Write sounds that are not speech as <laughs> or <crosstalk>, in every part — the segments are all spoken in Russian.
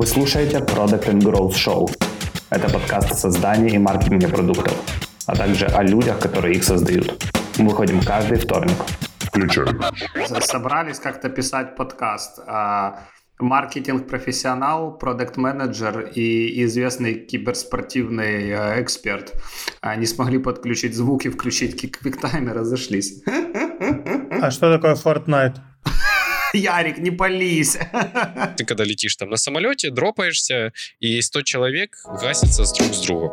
Вы слушаете Product and Growth Show. Это подкаст о создании и маркетинге продуктов, а также о людях, которые их создают. Мы выходим каждый вторник. Включаем. Собрались как-то писать подкаст. А, маркетинг-профессионал, продукт-менеджер и известный киберспортивный э, эксперт не смогли подключить звук и включить квиктайм и разошлись. А что такое Fortnite? <laughs> Ярик, не пались. <laughs> Ты когда летишь там на самолете, дропаешься, и 100 человек гасятся друг с другом.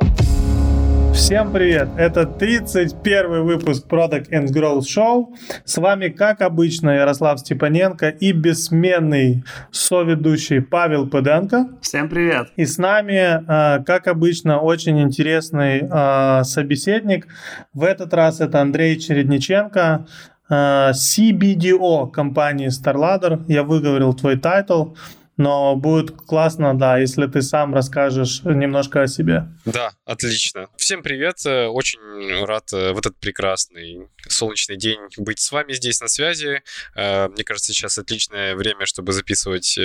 Всем привет! Это 31 выпуск Product and Growth Show. С вами, как обычно, Ярослав Степаненко и бессменный соведущий Павел Пыденко. Всем привет! И с нами, э, как обычно, очень интересный э, собеседник. В этот раз это Андрей Чередниченко, CBDO компании StarLadder. Я выговорил твой тайтл но будет классно, да, если ты сам расскажешь немножко о себе. Да, отлично. Всем привет, э, очень рад э, в этот прекрасный солнечный день быть с вами здесь на связи. Э, мне кажется, сейчас отличное время, чтобы записывать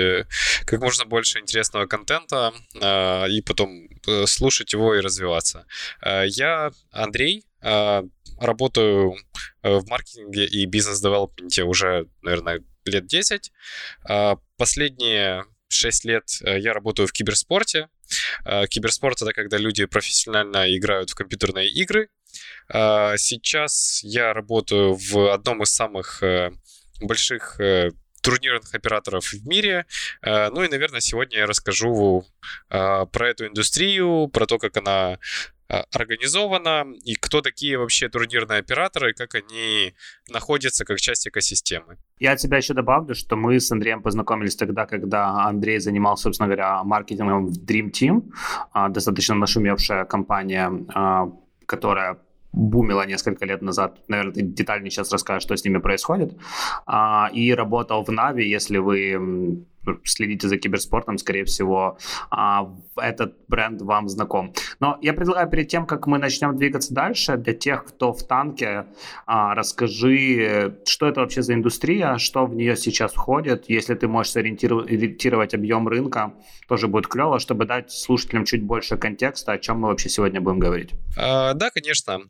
как можно больше интересного контента и потом слушать его и развиваться. Я Андрей, работаю в маркетинге и бизнес-девелопменте уже, наверное, лет 10. А, последние 6 лет э, я работаю в киберспорте. А, киберспорт — это когда люди профессионально играют в компьютерные игры. А, сейчас я работаю в одном из самых э, больших э, турнирных операторов в мире. Ну и, наверное, сегодня я расскажу про эту индустрию, про то, как она организовано, и кто такие вообще турнирные операторы, как они находятся как часть экосистемы. Я от тебя еще добавлю, что мы с Андреем познакомились тогда, когда Андрей занимался, собственно говоря, маркетингом в Dream Team, а, достаточно нашумевшая компания, а, которая бумила несколько лет назад. Наверное, ты детальнее сейчас расскажешь, что с ними происходит. И работал в Нави, если вы следите за киберспортом, скорее всего, а, этот бренд вам знаком. Но я предлагаю перед тем, как мы начнем двигаться дальше, для тех, кто в танке, а, расскажи, что это вообще за индустрия, что в нее сейчас входит. Если ты можешь сориентировать объем рынка, тоже будет клево, чтобы дать слушателям чуть больше контекста, о чем мы вообще сегодня будем говорить. А, да, конечно.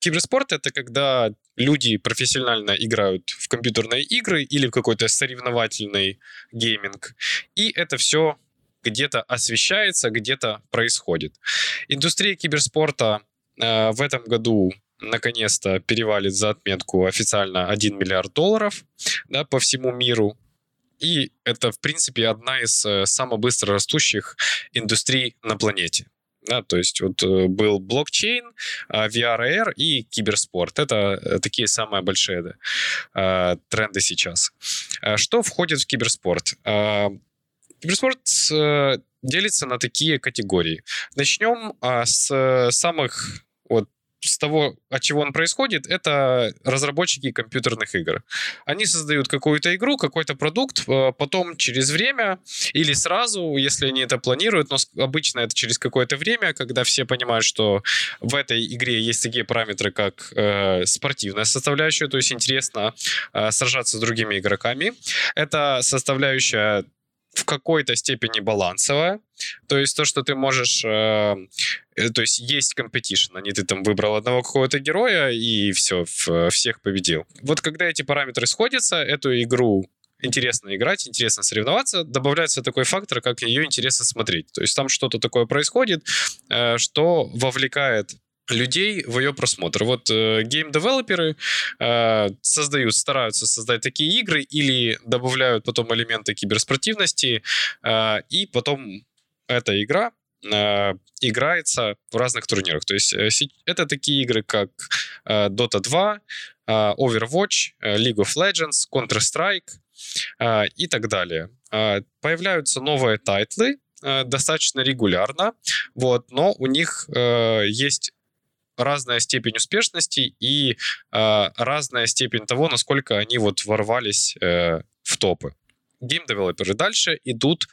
Киберспорт — это когда люди профессионально играют в компьютерные игры или в какой-то соревновательный гейминг, и это все где-то освещается, где-то происходит. Индустрия киберспорта э, в этом году наконец-то перевалит за отметку официально 1 миллиард долларов да, по всему миру. И это, в принципе, одна из э, самых быстро растущих индустрий на планете. Да, то есть вот э, был блокчейн, а, VR, AR и киберспорт. Это э, такие самые большие да, а, тренды сейчас. А что входит в киберспорт? Киберспорт э, делится на такие категории. Начнем с самых с того, от чего он происходит, это разработчики компьютерных игр. Они создают какую-то игру, какой-то продукт, э, потом через время или сразу, если они это планируют, но обычно это через какое-то время, когда все понимают, что в этой игре есть такие параметры, как э, спортивная составляющая, то есть интересно э, сражаться с другими игроками. Это составляющая в какой-то степени балансовая. То есть то, что ты можешь... Э, э, то есть есть competition, а не ты там выбрал одного какого-то героя и все, в, всех победил. Вот когда эти параметры сходятся, эту игру интересно играть, интересно соревноваться, добавляется такой фактор, как ее интересно смотреть. То есть там что-то такое происходит, э, что вовлекает людей в ее просмотр. Вот э, гейм-девелоперы э, создают, стараются создать такие игры или добавляют потом элементы киберспортивности, э, и потом эта игра э, играется в разных турнирах. То есть э, это такие игры, как э, Dota 2, э, Overwatch, э, League of Legends, Counter-Strike э, и так далее. Э, появляются новые тайтлы, э, достаточно регулярно, вот, но у них э, есть разная степень успешности и э, разная степень того, насколько они вот ворвались э, в топы. Гейм-девелоперы дальше идут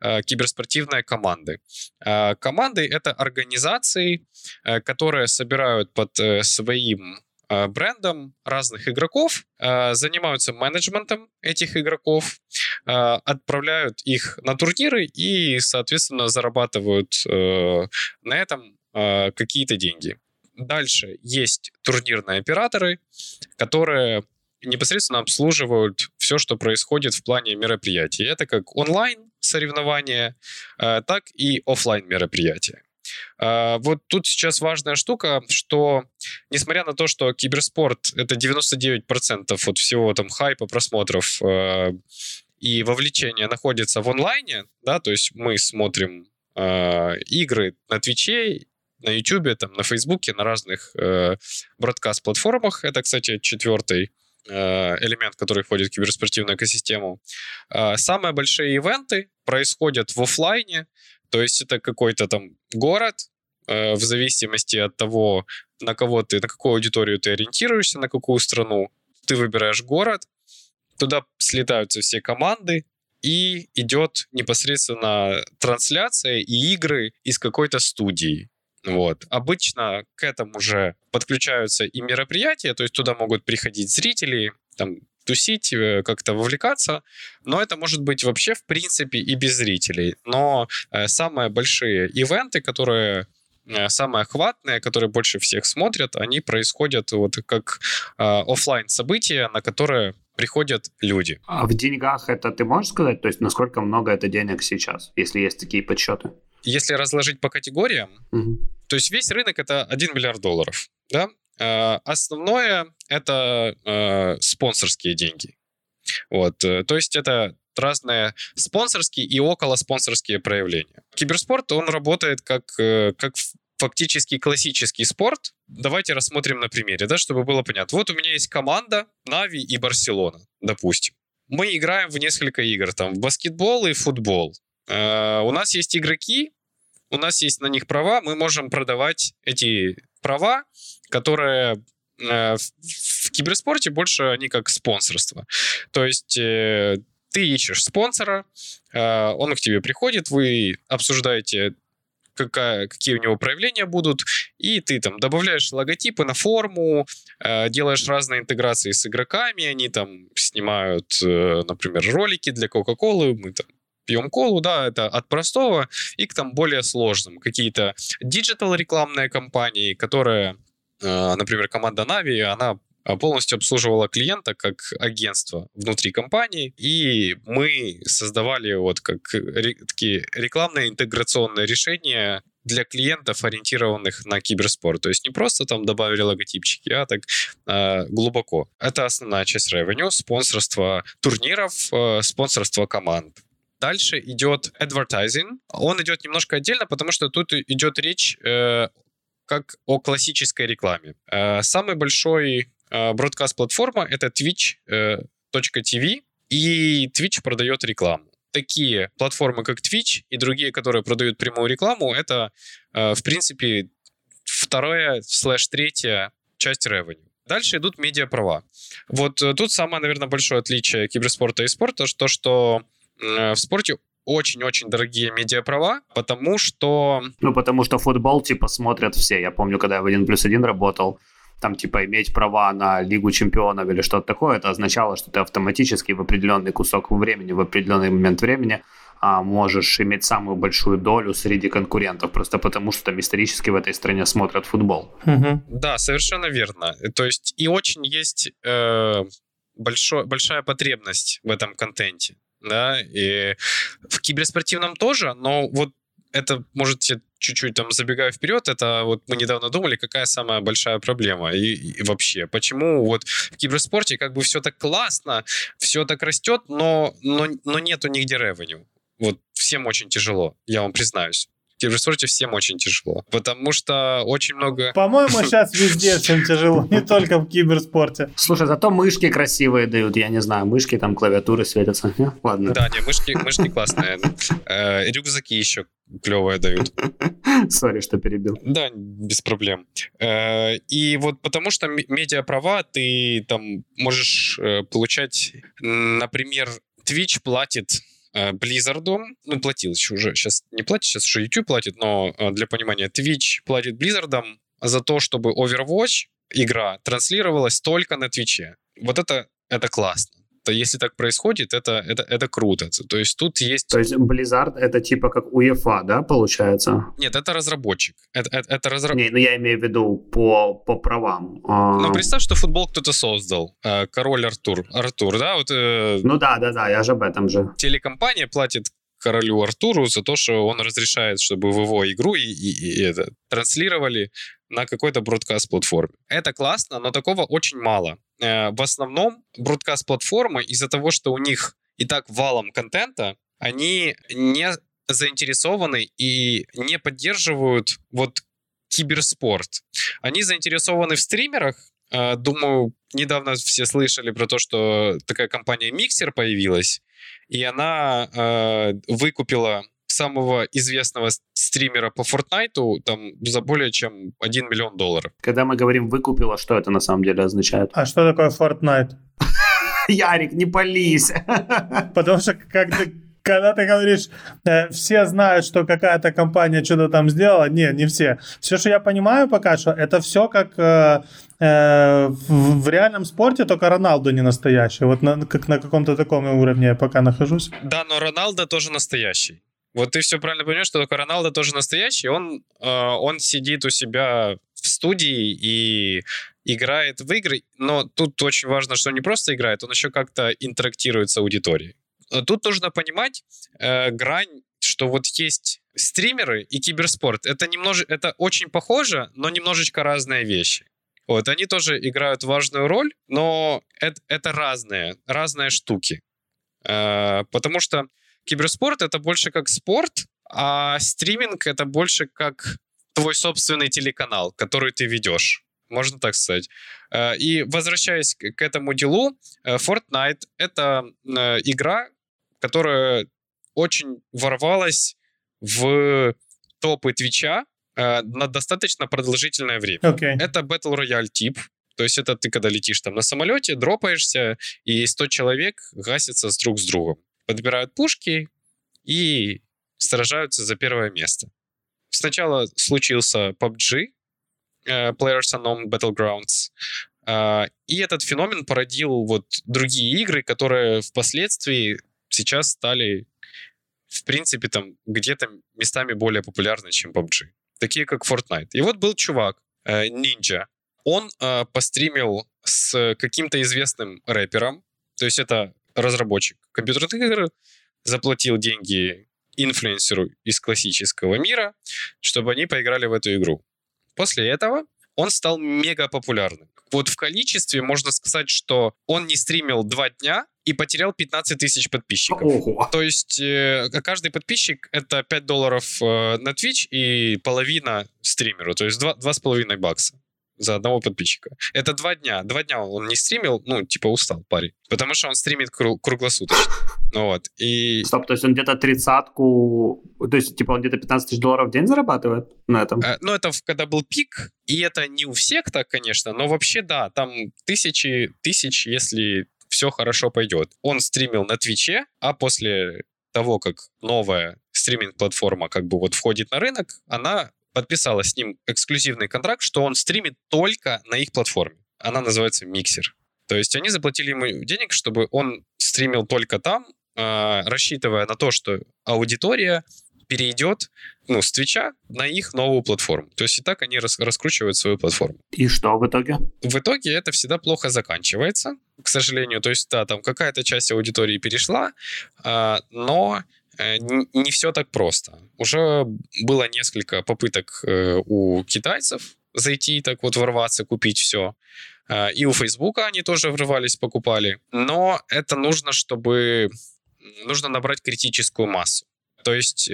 э, киберспортивные команды. Э, команды — это организации, э, которые собирают под э, своим э, брендам разных игроков, э, занимаются менеджментом этих игроков, отправляют их на турниры и, соответственно, зарабатывают на этом какие-то деньги. Дальше есть турнирные операторы, которые непосредственно обслуживают все, что происходит в плане мероприятий. Это как онлайн соревнования, так и офлайн мероприятия. А, вот тут сейчас важная штука, что несмотря на то, что киберспорт — это 99% от всего там хайпа, просмотров э, и вовлечения находится в онлайне, да, то есть мы смотрим э, игры на Твиче, на Ютубе, там, на Фейсбуке, на разных э, бродкаст-платформах. Это, кстати, четвертый э, элемент, который входит в киберспортивную экосистему. Э, самые большие ивенты происходят в офлайне, то есть это какой-то там город, э, в зависимости от того, на кого ты, на какую аудиторию ты ориентируешься, на какую страну, ты выбираешь город, туда слетаются все команды, и идет непосредственно трансляция и игры из какой-то студии. Вот. Обычно к этому уже подключаются и мероприятия, то есть туда могут приходить зрители, там тусить, э, как-то вовлекаться, но это может быть вообще в принципе и без зрителей. Но э, самые большие ивенты, которые э, самые охватные, которые больше всех смотрят, они происходят вот как э, офлайн события, на которые приходят люди. А в деньгах это ты можешь сказать? То есть насколько много это денег сейчас, если есть такие подсчеты? Если разложить по категориям, угу. то есть весь рынок это 1 миллиард долларов. Да? Э, основное это э, спонсорские деньги. Вот, э, то есть это разные спонсорские и около спонсорские проявления. Киберспорт, он работает как, как фактически классический спорт. Давайте рассмотрим на примере, да, чтобы было понятно. Вот у меня есть команда Нави и Барселона, допустим. Мы играем в несколько игр, там, в баскетбол и футбол. Э, у нас есть игроки, у нас есть на них права, мы можем продавать эти права, которые э, в киберспорте больше они как спонсорство. То есть э, ты ищешь спонсора, он к тебе приходит, вы обсуждаете какая, какие у него проявления будут, и ты там добавляешь логотипы на форму, делаешь разные интеграции с игроками, они там снимают, например, ролики для Coca-Cola, мы там пьем колу, да, это от простого и к там более сложным. Какие-то диджитал рекламные кампании, которые, э, например, команда Navi, она а, полностью обслуживала клиента как агентство внутри компании, и мы создавали вот как такие рекламные интеграционные решения для клиентов, ориентированных на киберспорт. То есть не просто там добавили логотипчики, а так э, глубоко. Это основная часть revenue, спонсорство турниров, э, спонсорство команд. Дальше идет advertising. Он идет немножко отдельно, потому что тут идет речь э, как о классической рекламе. Э, самый большой э, бродкаст-платформа — это twitch.tv, э, и Twitch продает рекламу. Такие платформы, как Twitch и другие, которые продают прямую рекламу, это, э, в принципе, вторая слэш третья часть revenue. Дальше идут медиаправа. Вот э, тут самое, наверное, большое отличие киберспорта и спорта, то, что в спорте очень-очень дорогие медиаправа, потому что... Ну, потому что футбол, типа, смотрят все. Я помню, когда я в 1 плюс 1 работал, там, типа, иметь права на Лигу чемпионов или что-то такое, это означало, что ты автоматически в определенный кусок времени, в определенный момент времени а, можешь иметь самую большую долю среди конкурентов, просто потому что там исторически в этой стране смотрят футбол. Угу. Да, совершенно верно. То есть и очень есть э, большой, большая потребность в этом контенте да, и в киберспортивном тоже, но вот это, может, я чуть-чуть там забегаю вперед, это вот мы недавно думали, какая самая большая проблема и, и вообще, почему вот в киберспорте как бы все так классно, все так растет, но, но, но нету нигде ревеню. Вот всем очень тяжело, я вам признаюсь киберспорте всем очень тяжело, потому что очень много... <laughs> По-моему, <laughs> сейчас везде всем тяжело, не только в киберспорте. Слушай, зато мышки красивые дают, я не знаю, мышки, там клавиатуры светятся. Ладно. Да, не, мышки, мышки классные. Э, рюкзаки еще клевые дают. <laughs> Сори, что перебил. Да, без проблем. Э, и вот потому что медиаправа ты там можешь э, получать, например, Twitch платит Blizzard, ну, платил еще уже, сейчас не платит, сейчас уже YouTube платит, но э, для понимания, Twitch платит Blizzard за то, чтобы Overwatch игра транслировалась только на Твиче. Вот это, это классно то если так происходит, это, это, это круто. То есть тут есть... То есть Blizzard это типа как UEFA, да, получается? Нет, это разработчик. Это, это, это разра... Не, ну я имею в виду по, по правам. А, ну представь, что футбол кто-то создал. Э, король Артур. Артур, да? Вот, э... Ну да, да, да, я же об этом же. Телекомпания платит королю Артуру за то, что он разрешает, чтобы в его игру и, и, и это транслировали на какой-то бродкаст-платформе. Это классно, но такого очень мало. Э, в основном бродкаст-платформы из-за того, что у них и так валом контента, они не заинтересованы и не поддерживают вот киберспорт. Они заинтересованы в стримерах. Э, думаю, недавно все слышали про то, что такая компания Mixer появилась, и она э, выкупила самого известного стримера по Fortnite там за более чем 1 миллион долларов. Когда мы говорим «выкупила», что это на самом деле означает? А что такое Fortnite? <laughs> Ярик, не пались. <laughs> Потому что как ты когда ты говоришь, э, все знают, что какая-то компания что-то там сделала, не, не все. Все, что я понимаю пока что, это все как э, э, в, в реальном спорте, только Роналду не настоящий. Вот на, как на каком-то таком уровне я пока нахожусь. Да, но Роналдо тоже настоящий. Вот ты все правильно понимаешь, что только Роналдо тоже настоящий. Он, э, он сидит у себя в студии и играет в игры, но тут очень важно, что он не просто играет, он еще как-то интерактирует с аудиторией. Тут нужно понимать э, грань, что вот есть стримеры и киберспорт. Это немножко, это очень похоже, но немножечко разные вещи. Вот, они тоже играют важную роль, но это, это разные, разные штуки. Э, потому что киберспорт это больше как спорт, а стриминг это больше как твой собственный телеканал, который ты ведешь. Можно так сказать. Э, и возвращаясь к этому делу, э, Fortnite — это э, игра, которая очень ворвалась в топы Твича на достаточно продолжительное время. Okay. Это Battle Royale тип, то есть это ты когда летишь там на самолете, дропаешься, и 100 человек гасятся с друг с другом подбирают пушки и сражаются за первое место. Сначала случился PUBG, э, Players Unknown Battlegrounds, э, и этот феномен породил вот другие игры, которые впоследствии сейчас стали, в принципе, там где-то местами более популярны, чем PUBG. Такие как Fortnite. И вот был чувак, э, Ninja. Он постримил с каким-то известным рэпером, то есть это разработчик компьютерных игр заплатил деньги инфлюенсеру из классического мира, чтобы они поиграли в эту игру. После этого он стал мега популярным. Вот в количестве можно сказать, что он не стримил два дня и потерял 15 тысяч подписчиков. Ого. То есть э, каждый подписчик это 5 долларов э, на Twitch и половина стримеру, то есть 2,5 бакса за одного подписчика. Это два дня. Два дня он не стримил, ну, типа устал парень. Потому что он стримит кру- круглосуточно. <laughs> Ну вот. И... Стоп, то есть он где-то тридцатку... То есть, типа, он где-то 15 тысяч долларов в день зарабатывает на этом? Э, ну, это когда был пик, и это не у всех так, конечно, но вообще, да, там тысячи, тысяч, если все хорошо пойдет. Он стримил на Твиче, а после того, как новая стриминг-платформа как бы вот входит на рынок, она подписала с ним эксклюзивный контракт, что он стримит только на их платформе. Она называется Mixer. То есть они заплатили ему денег, чтобы он стримил только там, э, рассчитывая на то, что аудитория перейдет ну, с Твича на их новую платформу. То есть и так они рас- раскручивают свою платформу. И что в итоге? В итоге это всегда плохо заканчивается, к сожалению. То есть, да, там какая-то часть аудитории перешла, э, но не все так просто. Уже было несколько попыток э, у китайцев зайти, так вот ворваться, купить все. Э, и у Фейсбука они тоже врывались, покупали. Но это нужно, чтобы... Нужно набрать критическую массу. То есть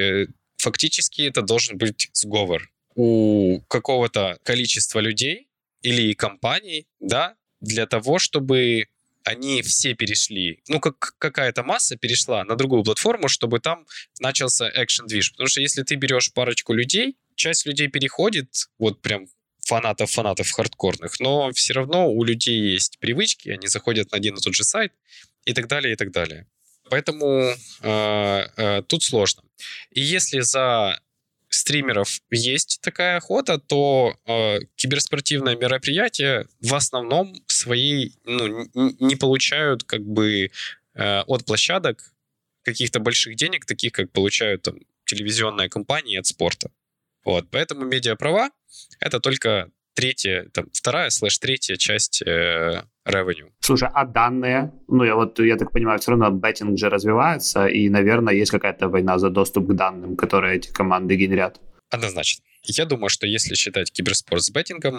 фактически это должен быть сговор у какого-то количества людей или компаний, да, для того, чтобы они все перешли, ну, как какая-то масса перешла на другую платформу, чтобы там начался экшен движ. Потому что если ты берешь парочку людей, часть людей переходит, вот прям фанатов фанатов хардкорных, но все равно у людей есть привычки, они заходят на один и тот же сайт и так далее, и так далее. Поэтому э, э, тут сложно. И если за стримеров есть такая охота, то э, киберспортивное мероприятие в основном свои ну, не получают как бы э, от площадок каких-то больших денег, таких как получают там телевизионные компании от спорта. Вот, поэтому медиаправа — это только третья, там, вторая слэш третья часть э, revenue. Слушай, а данные? Ну, я вот, я так понимаю, все равно беттинг же развивается, и, наверное, есть какая-то война за доступ к данным, которые эти команды генерят. Однозначно. Я думаю, что если считать киберспорт с беттингом,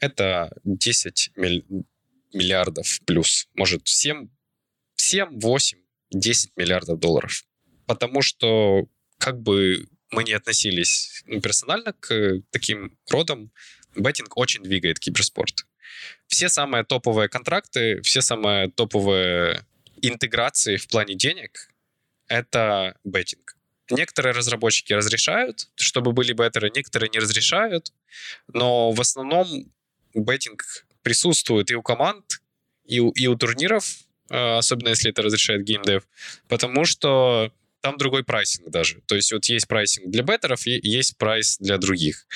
это 10 миль... миллиардов плюс. Может, 7, 7, 8, 10 миллиардов долларов. Потому что как бы мы не относились ну, персонально к таким родам, беттинг очень двигает киберспорт. Все самые топовые контракты, все самые топовые интеграции в плане денег — это беттинг. Некоторые разработчики разрешают, чтобы были беттеры, некоторые не разрешают, но в основном беттинг присутствует и у команд, и у, и у турниров, э, особенно если это разрешает геймдев, потому что там другой прайсинг даже. То есть вот есть прайсинг для беттеров, и есть прайс для других.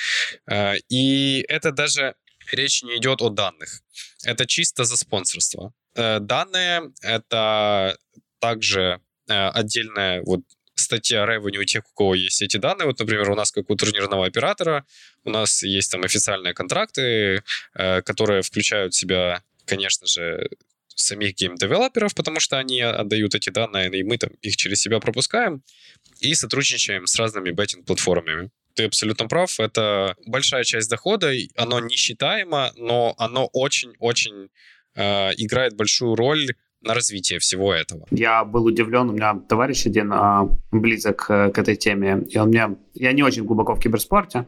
Э, и это даже речь не идет о данных. Это чисто за спонсорство. Э, данные — это также отдельная вот статья revenue у тех, у кого есть эти данные. Вот, например, у нас, как у турнирного оператора, у нас есть там официальные контракты, э, которые включают в себя, конечно же, самих гейм-девелоперов, потому что они отдают эти данные, и мы там их через себя пропускаем, и сотрудничаем с разными беттинг-платформами. Ты абсолютно прав, это большая часть дохода, оно несчитаемо, но оно очень-очень э, играет большую роль на развитие всего этого. Я был удивлен, у меня товарищ один а, близок к, к этой теме, и он мне, я не очень глубоко в киберспорте,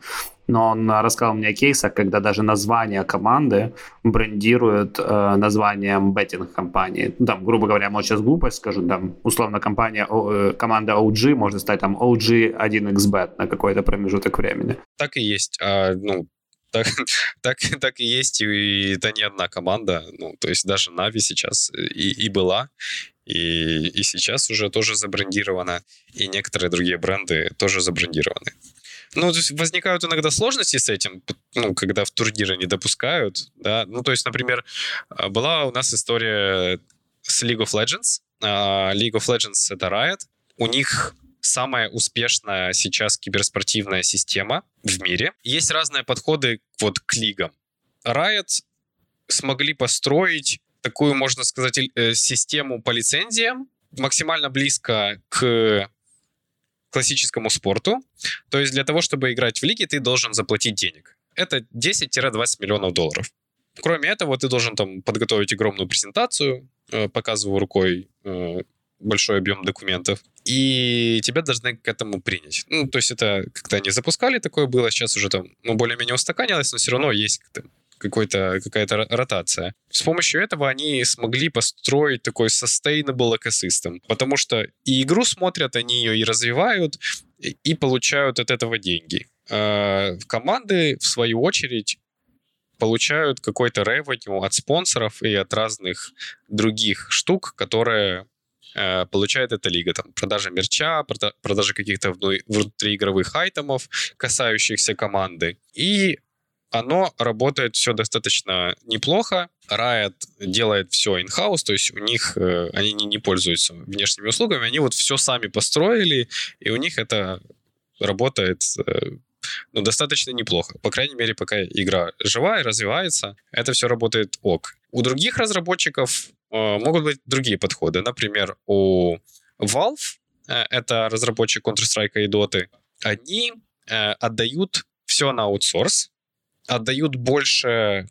но он рассказал мне о кейсах, когда даже название команды брендируют э, названием беттинг-компании. Ну, там, грубо говоря, может сейчас глупость скажу, там, условно, компания, э, команда OG может стать там OG 1xbet на какой-то промежуток времени. Так и есть. А, ну, так, <laughs> так, так и есть, и это не одна команда. Ну, то есть даже Нави сейчас и, и была, и, и сейчас уже тоже забрендирована, и некоторые другие бренды тоже забрендированы. Ну, то есть возникают иногда сложности с этим, ну, когда в турниры не допускают, да. Ну, то есть, например, а, была у нас история с League of Legends. А, League of Legends — это Riot. У них самая успешная сейчас киберспортивная система в мире. Есть разные подходы вот к лигам. Riot смогли построить такую, можно сказать, э, систему по лицензиям, максимально близко к классическому спорту. То есть для того, чтобы играть в лиге, ты должен заплатить денег. Это 10-20 миллионов долларов. Кроме этого, ты должен там подготовить огромную презентацию, э, показываю рукой э, большой объем документов, и тебя должны к этому принять. Ну, то есть это когда они запускали, такое было, сейчас уже там, ну, более-менее устаканилось, но все равно есть какой-то, какая-то ротация. С помощью этого они смогли построить такой sustainable ecosystem, потому что и игру смотрят, они ее и развивают, и получают от этого деньги. А команды, в свою очередь, получают какой-то revenue от спонсоров и от разных других штук, которые Э, получает эта лига. Там, продажа мерча, продажа каких-то внутриигровых айтемов, касающихся команды. И оно работает все достаточно неплохо. Riot делает все in-house, то есть у них э, они не, не пользуются внешними услугами, они вот все сами построили, и у них это работает э, ну, достаточно неплохо. По крайней мере, пока игра жива и развивается, это все работает ок. У других разработчиков Э, могут быть другие подходы. Например, у Valve, э, это разработчик Counter-Strike и Dota, они э, отдают все на аутсорс, отдают больше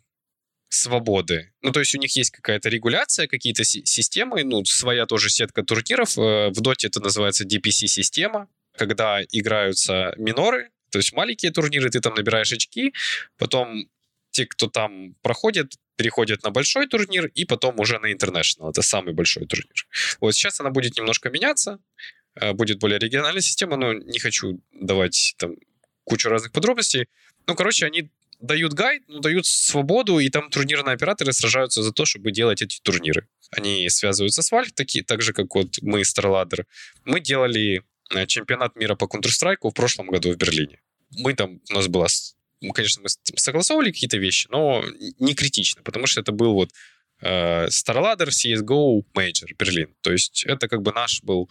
свободы. Ну, то есть у них есть какая-то регуляция, какие-то системы, ну, своя тоже сетка турниров. В Доте это называется DPC-система, когда играются миноры, то есть маленькие турниры, ты там набираешь очки, потом те, кто там проходит, переходят на большой турнир и потом уже на International. Это самый большой турнир. Вот сейчас она будет немножко меняться, э, будет более региональная система, но не хочу давать там кучу разных подробностей. Ну, короче, они дают гайд, ну, дают свободу, и там турнирные операторы сражаются за то, чтобы делать эти турниры. Они связываются с Valve, такие, так же, как вот мы, StarLadder. Мы делали э, чемпионат мира по Counter-Strike в прошлом году в Берлине. мы там, у нас была, конечно, мы согласовывали какие-то вещи, но не критично, потому что это был вот э, StarLadder CSGO Major Берлин. То есть это как бы наш был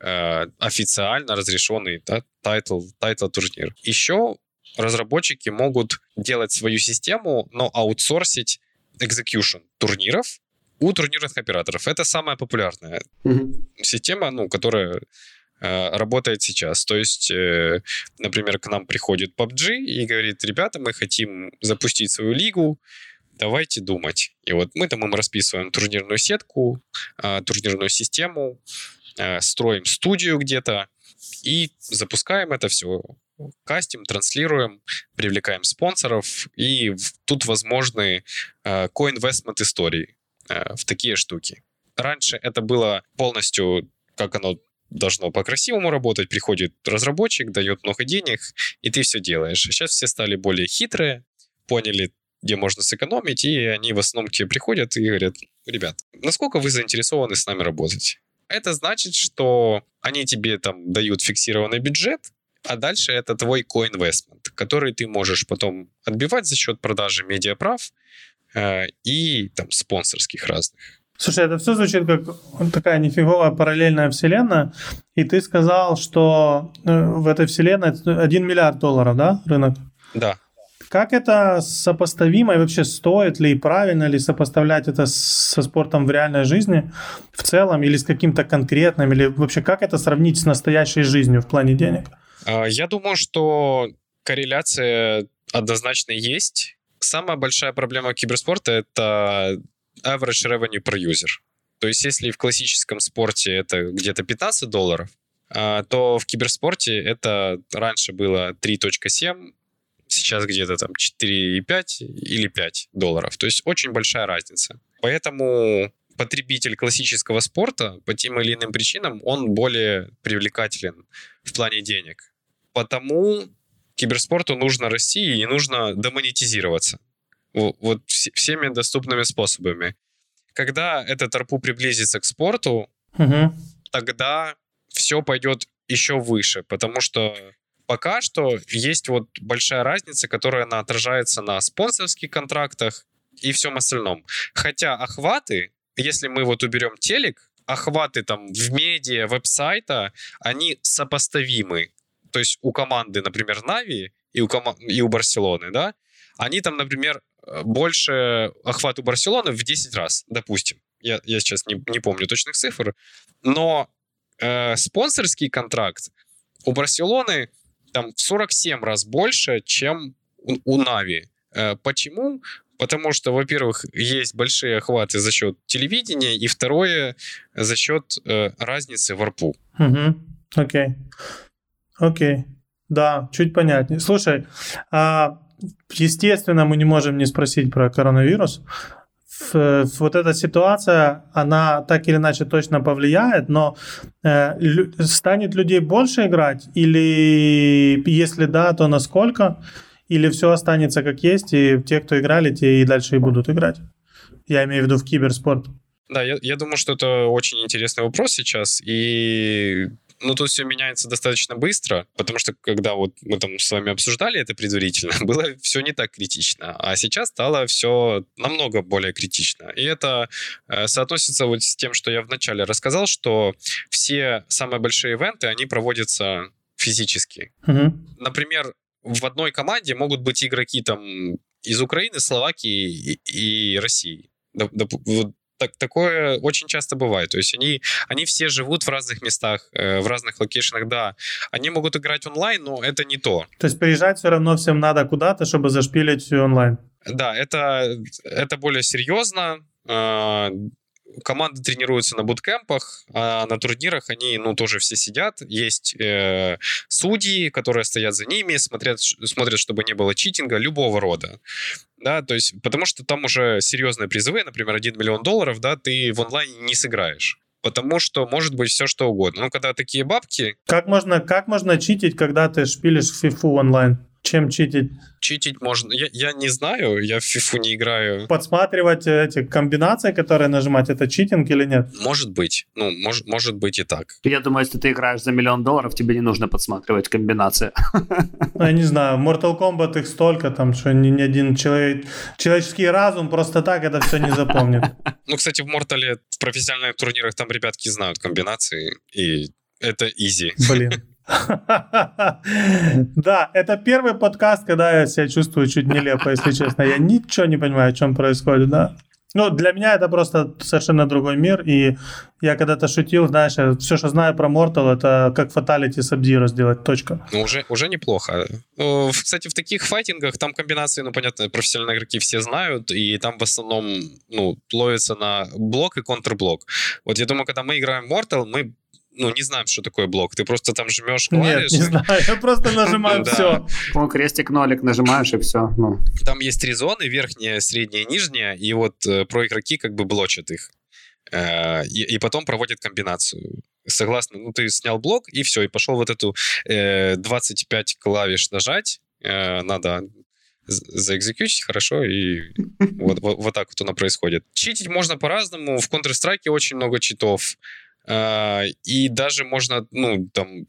э, официально разрешенный да, тайтл, тайтл турнир. Еще разработчики могут делать свою систему, но аутсорсить execution турниров у турнирных операторов. Это самая популярная mm-hmm. система, ну, которая э, работает сейчас. То есть, э, например, к нам приходит PUBG и говорит, ребята, мы хотим запустить свою лигу, давайте думать. И вот мы там им расписываем турнирную сетку, э, турнирную систему, э, строим студию где-то и запускаем это все кастим, транслируем, привлекаем спонсоров, и тут возможны э, co-investment истории э, в такие штуки. Раньше это было полностью, как оно должно по-красивому работать, приходит разработчик, дает много денег, и ты все делаешь. Сейчас все стали более хитрые, поняли, где можно сэкономить, и они в основном к тебе приходят и говорят, ребят, насколько вы заинтересованы с нами работать? Это значит, что они тебе там дают фиксированный бюджет, а дальше это твой co-investment, который ты можешь потом отбивать за счет продажи медиаправ э, и там спонсорских разных. Слушай, это все звучит как такая нифиговая параллельная вселенная, и ты сказал, что э, в этой вселенной 1 миллиард долларов, да, рынок? Да. Как это сопоставимо и вообще стоит ли и правильно ли сопоставлять это со спортом в реальной жизни в целом или с каким-то конкретным, или вообще как это сравнить с настоящей жизнью в плане денег? А, я думаю, что корреляция однозначно есть. Самая большая проблема киберспорта — это average revenue per user. То есть если в классическом спорте это где-то 15 долларов, а, то в киберспорте это раньше было 3.7, сейчас где-то там 4,5 или 5 долларов. То есть очень большая разница. Поэтому потребитель классического спорта по тем или иным причинам, он более привлекателен в плане денег. Потому киберспорту нужно расти и нужно демонетизироваться. Вот всеми доступными способами. Когда этот арпу приблизится к спорту, угу. тогда все пойдет еще выше, потому что пока что есть вот большая разница, которая она отражается на спонсорских контрактах и всем остальном. Хотя охваты если мы вот уберем телек, охваты там в медиа, веб-сайта, они сопоставимы. То есть у команды, например, Нави и у, кома- и у Барселоны, да, они там, например, больше охват у Барселоны в 10 раз, допустим. Я, я сейчас не, не помню точных цифр. Но э, спонсорский контракт у Барселоны там в 47 раз больше, чем у, Нави. Э, почему? Потому что, во-первых, есть большие охваты за счет телевидения, и второе, за счет э, разницы в арпу. Окей. Окей. Да, чуть понятнее. Слушай, а, естественно, мы не можем не спросить про коронавирус. Вот эта ситуация, она так или иначе точно повлияет, но э, станет людей больше играть? Или если да, то насколько? Или все останется как есть, и те, кто играли, те и дальше и будут играть? Я имею в виду в киберспорт. Да, я, я думаю, что это очень интересный вопрос сейчас, и ну, тут все меняется достаточно быстро, потому что когда вот мы там с вами обсуждали это предварительно, <laughs> было все не так критично, а сейчас стало все намного более критично. И это э, соотносится вот с тем, что я вначале рассказал, что все самые большие ивенты, они проводятся физически. Угу. Например, в одной команде могут быть игроки там из Украины, Словакии и, и России. Вот так, такое очень часто бывает. То есть они, они все живут в разных местах, э, в разных локейшенах, да. Они могут играть онлайн, но это не то. То есть приезжать все равно всем надо куда-то, чтобы зашпилить онлайн? Да, это, это более серьезно. А, команды тренируются на буткемпах, а на турнирах они, ну, тоже все сидят. Есть э, судьи, которые стоят за ними, смотрят, смотрят, чтобы не было читинга любого рода. Да, то есть, потому что там уже серьезные призовые, например, 1 миллион долларов, да, ты в онлайне не сыграешь. Потому что может быть все что угодно. Ну, когда такие бабки... Как можно, как можно читить, когда ты шпилишь в FIFA онлайн? Чем читить? Читить можно. Я, я не знаю, я в фифу не играю. Подсматривать эти комбинации, которые нажимать, это читинг или нет? Может быть. Ну, мож, может быть и так. Я думаю, если ты играешь за миллион долларов, тебе не нужно подсматривать комбинации. Ну, я не знаю, Mortal Kombat их столько, там, что ни, ни один человек, человеческий разум просто так это все не запомнит. Ну, кстати, в Мортале в профессиональных турнирах там ребятки знают комбинации, и это изи. Блин. <laughs> Да, это первый подкаст, когда я себя чувствую чуть нелепо, если честно. Я ничего не понимаю, о чем происходит, да. Ну, для меня это просто совершенно другой мир, и я когда-то шутил, знаешь, все, что знаю про Mortal, это как фаталити Sub-Zero сделать, точка. Ну, уже, уже неплохо. Ну, кстати, в таких файтингах там комбинации, ну, понятно, профессиональные игроки все знают, и там в основном, ну, ловится на блок и контрблок. Вот я думаю, когда мы играем в Mortal, мы ну, не знаем, что такое блок. Ты просто там жмешь клавиш. Нет, не знаю, я просто нажимаю <laughs> все. Ну, крестик-нолик нажимаешь, и все. Ну. Там есть три зоны, верхняя, средняя, нижняя, и вот э, про игроки как бы блочат их. Э, и, потом проводят комбинацию. Согласно, ну, ты снял блок, и все, и пошел вот эту э, 25 клавиш нажать. Э, надо заэкзекьютить хорошо, и <laughs> вот, вот, вот так вот оно происходит. Читить можно по-разному. В Counter-Strike очень много читов. А, и даже можно, ну, там,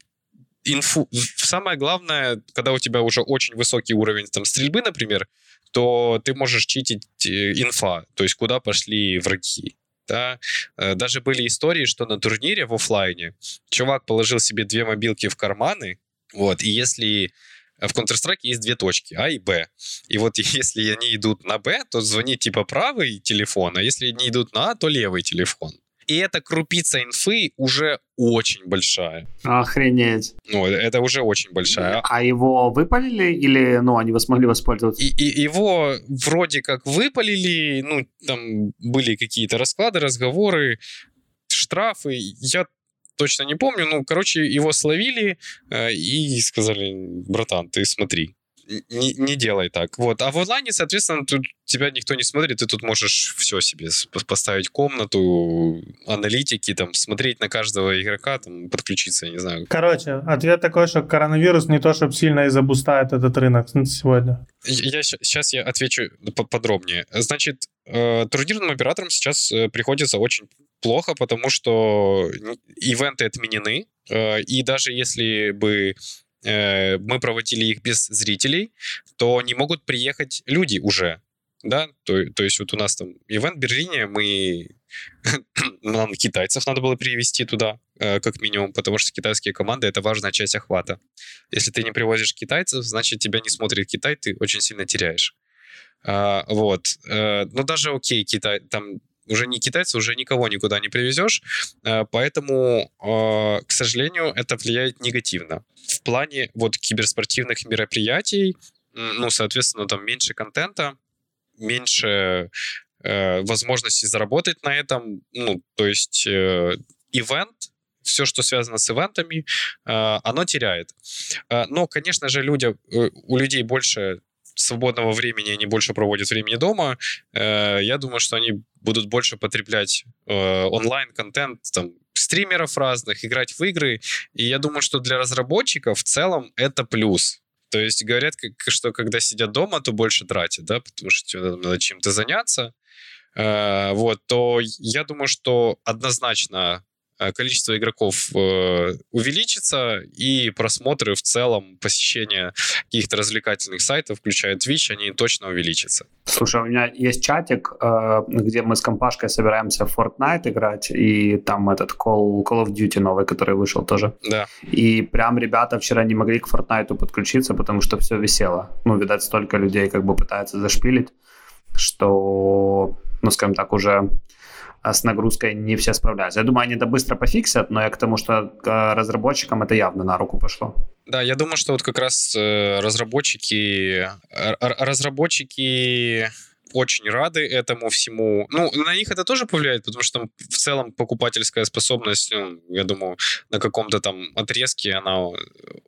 инфу... Самое главное, когда у тебя уже очень высокий уровень там стрельбы, например, то ты можешь читить э, инфа, то есть куда пошли враги. Да? Э, даже были истории, что на турнире в офлайне чувак положил себе две мобилки в карманы, вот, и если в Counter-Strike есть две точки, А и Б. И вот <laughs> если они идут на Б, то звонит типа правый телефон, а если они идут на А, то левый телефон и эта крупица инфы уже очень большая. Охренеть. Ну, это уже очень большая. А его выпалили или, ну, они смогли воспользоваться? И, и его вроде как выпалили, ну, там были какие-то расклады, разговоры, штрафы. Я точно не помню, ну, короче, его словили э, и сказали, братан, ты смотри, не, не делай так. Вот. А в онлайне, соответственно, тут тебя никто не смотрит, ты тут можешь все себе поставить комнату, аналитики, там, смотреть на каждого игрока, там, подключиться, я не знаю. Короче, ответ такой, что коронавирус не то, чтобы сильно и забустает этот рынок сегодня. Я, сейчас я отвечу подробнее. Значит, э, турнирным операторам сейчас э, приходится очень плохо, потому что ивенты отменены, э, и даже если бы э, мы проводили их без зрителей, то не могут приехать люди уже, да, то, то есть вот у нас там ивент в Берлине, мы <coughs> нам китайцев надо было привести туда, э, как минимум, потому что китайские команды — это важная часть охвата. Если ты не привозишь китайцев, значит, тебя не смотрит Китай, ты очень сильно теряешь. Uh, вот. Uh, ну, даже окей, Китай, там уже не китайцы, уже никого никуда не привезешь, э, поэтому, э, к сожалению, это влияет негативно. В плане вот киберспортивных мероприятий, ну, соответственно, там меньше контента, меньше э, возможностей заработать на этом, ну, то есть ивент, все, что связано с ивентами, оно теряет. Но, конечно же, люди, у людей больше свободного времени, они больше проводят времени дома. Я думаю, что они будут больше потреблять э, онлайн-контент, там, стримеров разных, играть в игры. И я думаю, что для разработчиков в целом это плюс. То есть говорят, что когда сидят дома, то больше тратят, да, потому что надо чем-то заняться. Э, вот, то я думаю, что однозначно Э, количество игроков э, увеличится, и просмотры в целом, посещение каких-то развлекательных сайтов, включая Twitch, они точно увеличатся. Слушай, у меня есть чатик, э, где мы с компашкой собираемся в Fortnite играть, и там этот Call, Call of Duty новый, который вышел тоже. Да. И прям ребята вчера не могли к Fortnite подключиться, потому что все висело. Ну, видать, столько людей как бы пытаются зашпилить, что, ну, скажем так, уже а с нагрузкой не все справляются. Я думаю, они это быстро пофиксят, но я к тому, что разработчикам это явно на руку пошло. Да, я думаю, что вот как раз э, разработчики, разработчики очень рады этому всему. Ну, на них это тоже повлияет, потому что там в целом покупательская способность, ну, я думаю, на каком-то там отрезке она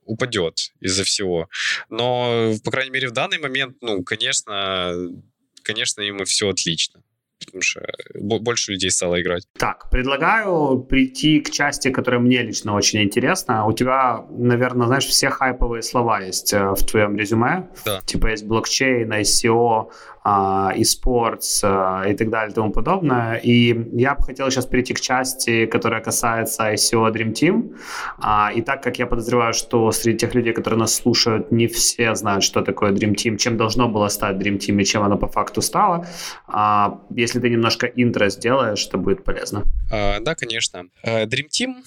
упадет из-за всего. Но, по крайней мере, в данный момент, ну, конечно, конечно, им все отлично. Потому что больше людей стало играть. Так, предлагаю прийти к части, которая мне лично очень интересна. У тебя, наверное, знаешь, все хайповые слова есть э, в твоем резюме. Да. Типа есть блокчейн, ICO, и спортс и так далее и тому подобное. И я бы хотел сейчас перейти к части, которая касается ICO Dream Team. А, и так как я подозреваю, что среди тех людей, которые нас слушают, не все знают, что такое Dream Team, чем должно было стать Dream Team и чем оно по факту стало. А, если ты немножко интро сделаешь, это будет полезно. А, да, конечно. Dream Team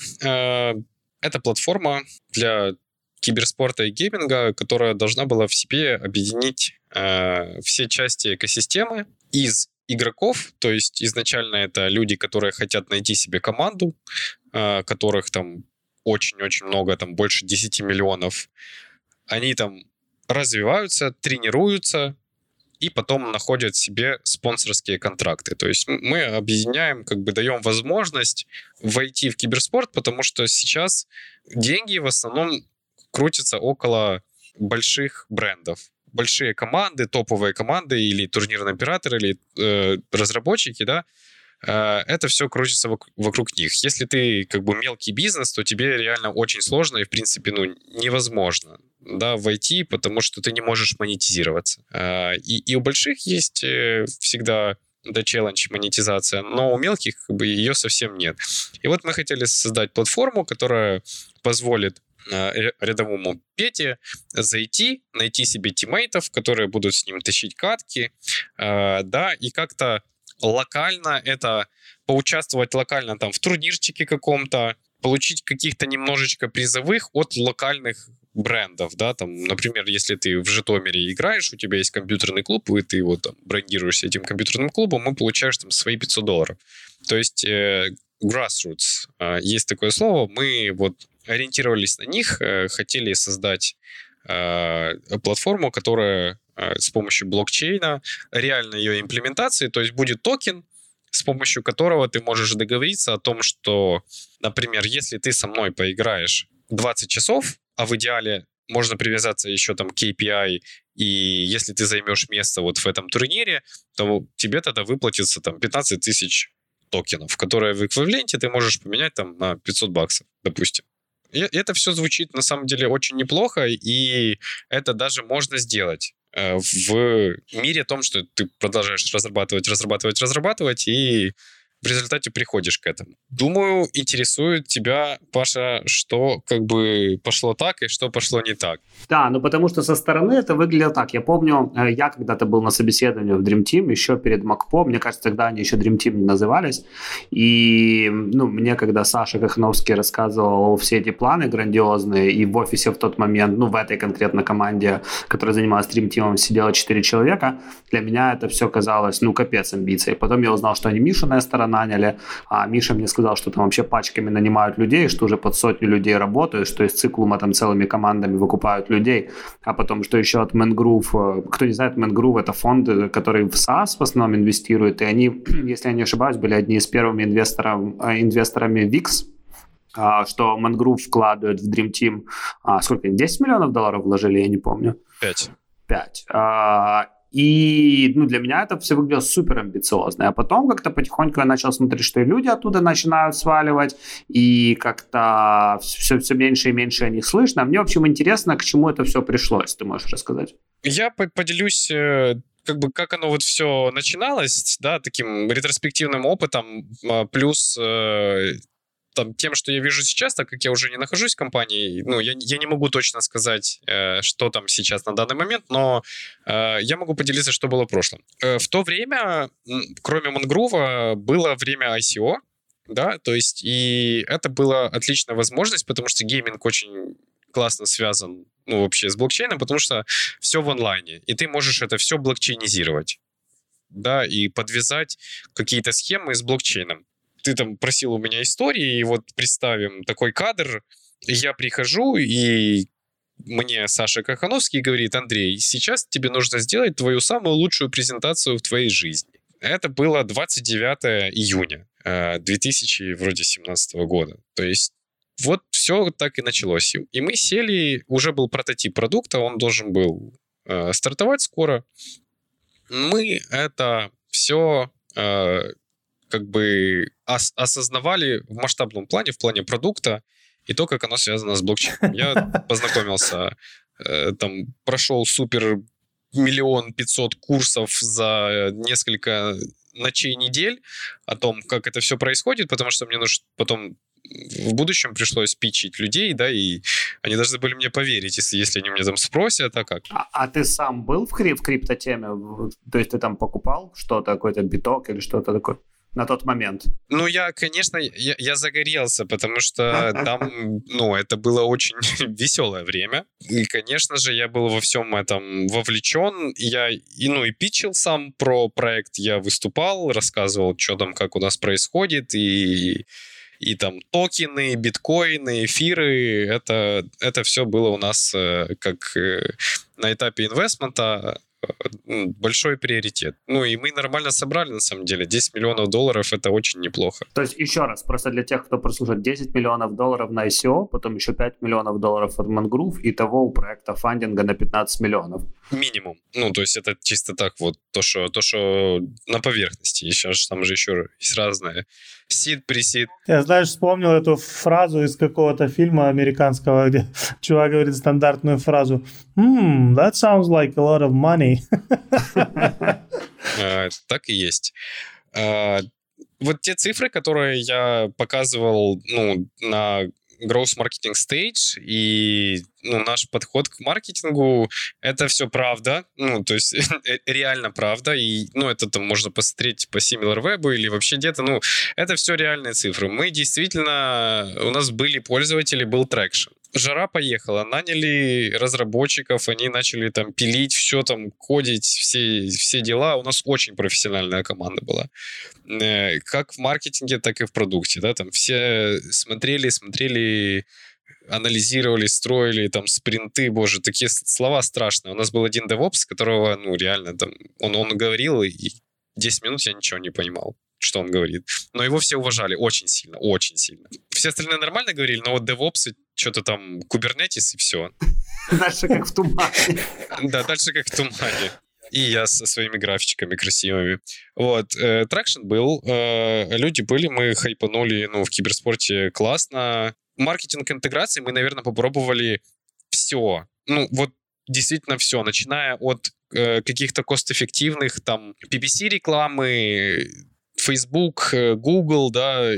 — это платформа для киберспорта и гейминга, которая должна была в себе объединить э, все части экосистемы из игроков, то есть изначально это люди, которые хотят найти себе команду, э, которых там очень-очень много, там больше 10 миллионов. Они там развиваются, тренируются, и потом находят себе спонсорские контракты. То есть мы объединяем, как бы даем возможность войти в киберспорт, потому что сейчас деньги в основном крутится около больших брендов. Большие команды, топовые команды или турнирные операторы, или э, разработчики, да, э, это все крутится вок- вокруг них. Если ты как бы мелкий бизнес, то тебе реально очень сложно и, в принципе, ну, невозможно да, войти, потому что ты не можешь монетизироваться. Э, и, и у больших есть э, всегда да, челлендж монетизация, но у мелких как бы, ее совсем нет. И вот мы хотели создать платформу, которая позволит рядовому Пете зайти, найти себе тиммейтов, которые будут с ним тащить катки, э, да, и как-то локально это поучаствовать локально там в турнирчике каком-то, получить каких-то немножечко призовых от локальных брендов, да, там, например, если ты в Житомире играешь, у тебя есть компьютерный клуб, и ты его там брендируешься этим компьютерным клубом, и получаешь там свои 500 долларов. То есть э, grassroots, э, есть такое слово, мы вот ориентировались на них, э, хотели создать э, платформу, которая э, с помощью блокчейна, реально ее имплементации, то есть будет токен, с помощью которого ты можешь договориться о том, что, например, если ты со мной поиграешь 20 часов, а в идеале можно привязаться еще там к KPI, и если ты займешь место вот в этом турнире, то тебе тогда выплатится там 15 тысяч токенов, которые в эквиваленте ты можешь поменять там на 500 баксов, допустим. И это все звучит на самом деле очень неплохо, и это даже можно сделать э, в мире том, что ты продолжаешь разрабатывать, разрабатывать, разрабатывать, и в результате приходишь к этому. Думаю, интересует тебя, Паша, что как бы пошло так и что пошло не так. Да, ну потому что со стороны это выглядело так. Я помню, э, я когда-то был на собеседовании в Dream Team, еще перед МакПо, мне кажется, тогда они еще Dream Team не назывались. И ну, мне, когда Саша Кахновский рассказывал все эти планы грандиозные, и в офисе в тот момент, ну в этой конкретно команде, которая занималась Dream Team, сидело 4 человека, для меня это все казалось, ну капец амбиций. Потом я узнал, что они Мишиная сторона, наняли, а Миша мне сказал, что там вообще пачками нанимают людей, что уже под сотню людей работают, что из циклума там целыми командами выкупают людей, а потом, что еще от Mangrove, э, кто не знает, Mangrove это фонд, который в SaaS в основном инвестирует, и они, <clears throat> если я не ошибаюсь, были одни из первыми инвесторов, э, инвесторами VIX, а, что Mangrove вкладывает в Dream Team, а, сколько, 10 миллионов долларов вложили, я не помню. 5. 5. И ну, для меня это все выглядело супер амбициозно. А потом как-то потихоньку я начал смотреть, что и люди оттуда начинают сваливать, и как-то все, все меньше и меньше о них слышно. Мне, в общем, интересно, к чему это все пришло, если ты можешь рассказать. Я поделюсь э, как бы как оно вот все начиналось, да, таким ретроспективным опытом, а, плюс э, там, тем, что я вижу сейчас, так как я уже не нахожусь в компании, ну, я, я не могу точно сказать, э, что там сейчас на данный момент, но э, я могу поделиться, что было в прошлом. Э, в то время, кроме Мангрува, было время ICO, да, то есть и это была отличная возможность, потому что гейминг очень классно связан, ну, вообще с блокчейном, потому что все в онлайне, и ты можешь это все блокчейнизировать да, и подвязать какие-то схемы с блокчейном ты там просил у меня истории, и вот представим такой кадр, я прихожу, и мне Саша Кахановский говорит, Андрей, сейчас тебе нужно сделать твою самую лучшую презентацию в твоей жизни. Это было 29 июня 2017 э, года. То есть вот все так и началось. И мы сели, уже был прототип продукта, он должен был э, стартовать скоро. Мы это все э, как бы ос- осознавали в масштабном плане, в плане продукта, и то, как оно связано с блокчейном. Я <laughs> познакомился, э, там, прошел супер миллион пятьсот курсов за несколько ночей, недель о том, как это все происходит, потому что мне нужно потом в будущем пришлось пичить людей, да, и они должны были мне поверить, если, если они меня там спросят, а как. А, а ты сам был в, крип, в криптотеме? То есть ты там покупал что-то, какой-то биток или что-то такое? На тот момент? Ну, я, конечно, я, я загорелся, потому что <laughs> там, ну, это было очень <laughs> веселое время. И, конечно же, я был во всем этом вовлечен. Я, и, ну, и питчил сам про проект, я выступал, рассказывал, что там, как у нас происходит, и и там токены, биткоины, эфиры, это, это все было у нас э, как э, на этапе инвестмента большой приоритет. Ну и мы нормально собрали, на самом деле. 10 миллионов долларов это очень неплохо. То есть, еще раз, просто для тех, кто прослушает, 10 миллионов долларов на ICO, потом еще 5 миллионов долларов от Mangrove, и того у проекта фандинга на 15 миллионов. Минимум. Ну, то есть это чисто так вот, то, что, то, что на поверхности. Еще там же еще есть разные. Сид, присид. Я, знаешь, вспомнил эту фразу из какого-то фильма американского, где чувак говорит стандартную фразу «Hmm, that sounds like a lot of money». <laughs> А, так и есть. А, вот те цифры, которые я показывал ну, на growth marketing stage и ну, наш подход к маркетингу это все правда, ну, то есть <laughs> э, реально правда, и, ну, это там можно посмотреть по SimilarWeb или вообще где-то, ну, это все реальные цифры. Мы действительно, у нас были пользователи, был traction жара поехала, наняли разработчиков, они начали там пилить все, там кодить, все, все дела. У нас очень профессиональная команда была. Э, как в маркетинге, так и в продукте, да, там все смотрели, смотрели анализировали, строили там спринты, боже, такие слова страшные. У нас был один DevOps, которого, ну, реально, там, он, он говорил, и 10 минут я ничего не понимал что он говорит. Но его все уважали очень сильно, очень сильно. Все остальные нормально говорили, но вот DevOps что-то там Kubernetes и все. <laughs> Дальше как в тумане. Да, дальше как в тумане. И я со своими графичками красивыми. Вот. Э, трекшн был, э, люди были, мы хайпанули, ну, в киберспорте классно. Маркетинг интеграции мы, наверное, попробовали все. Ну, вот действительно все, начиная от э, каких-то cost-эффективных там PPC-рекламы, Facebook, э, Google, да,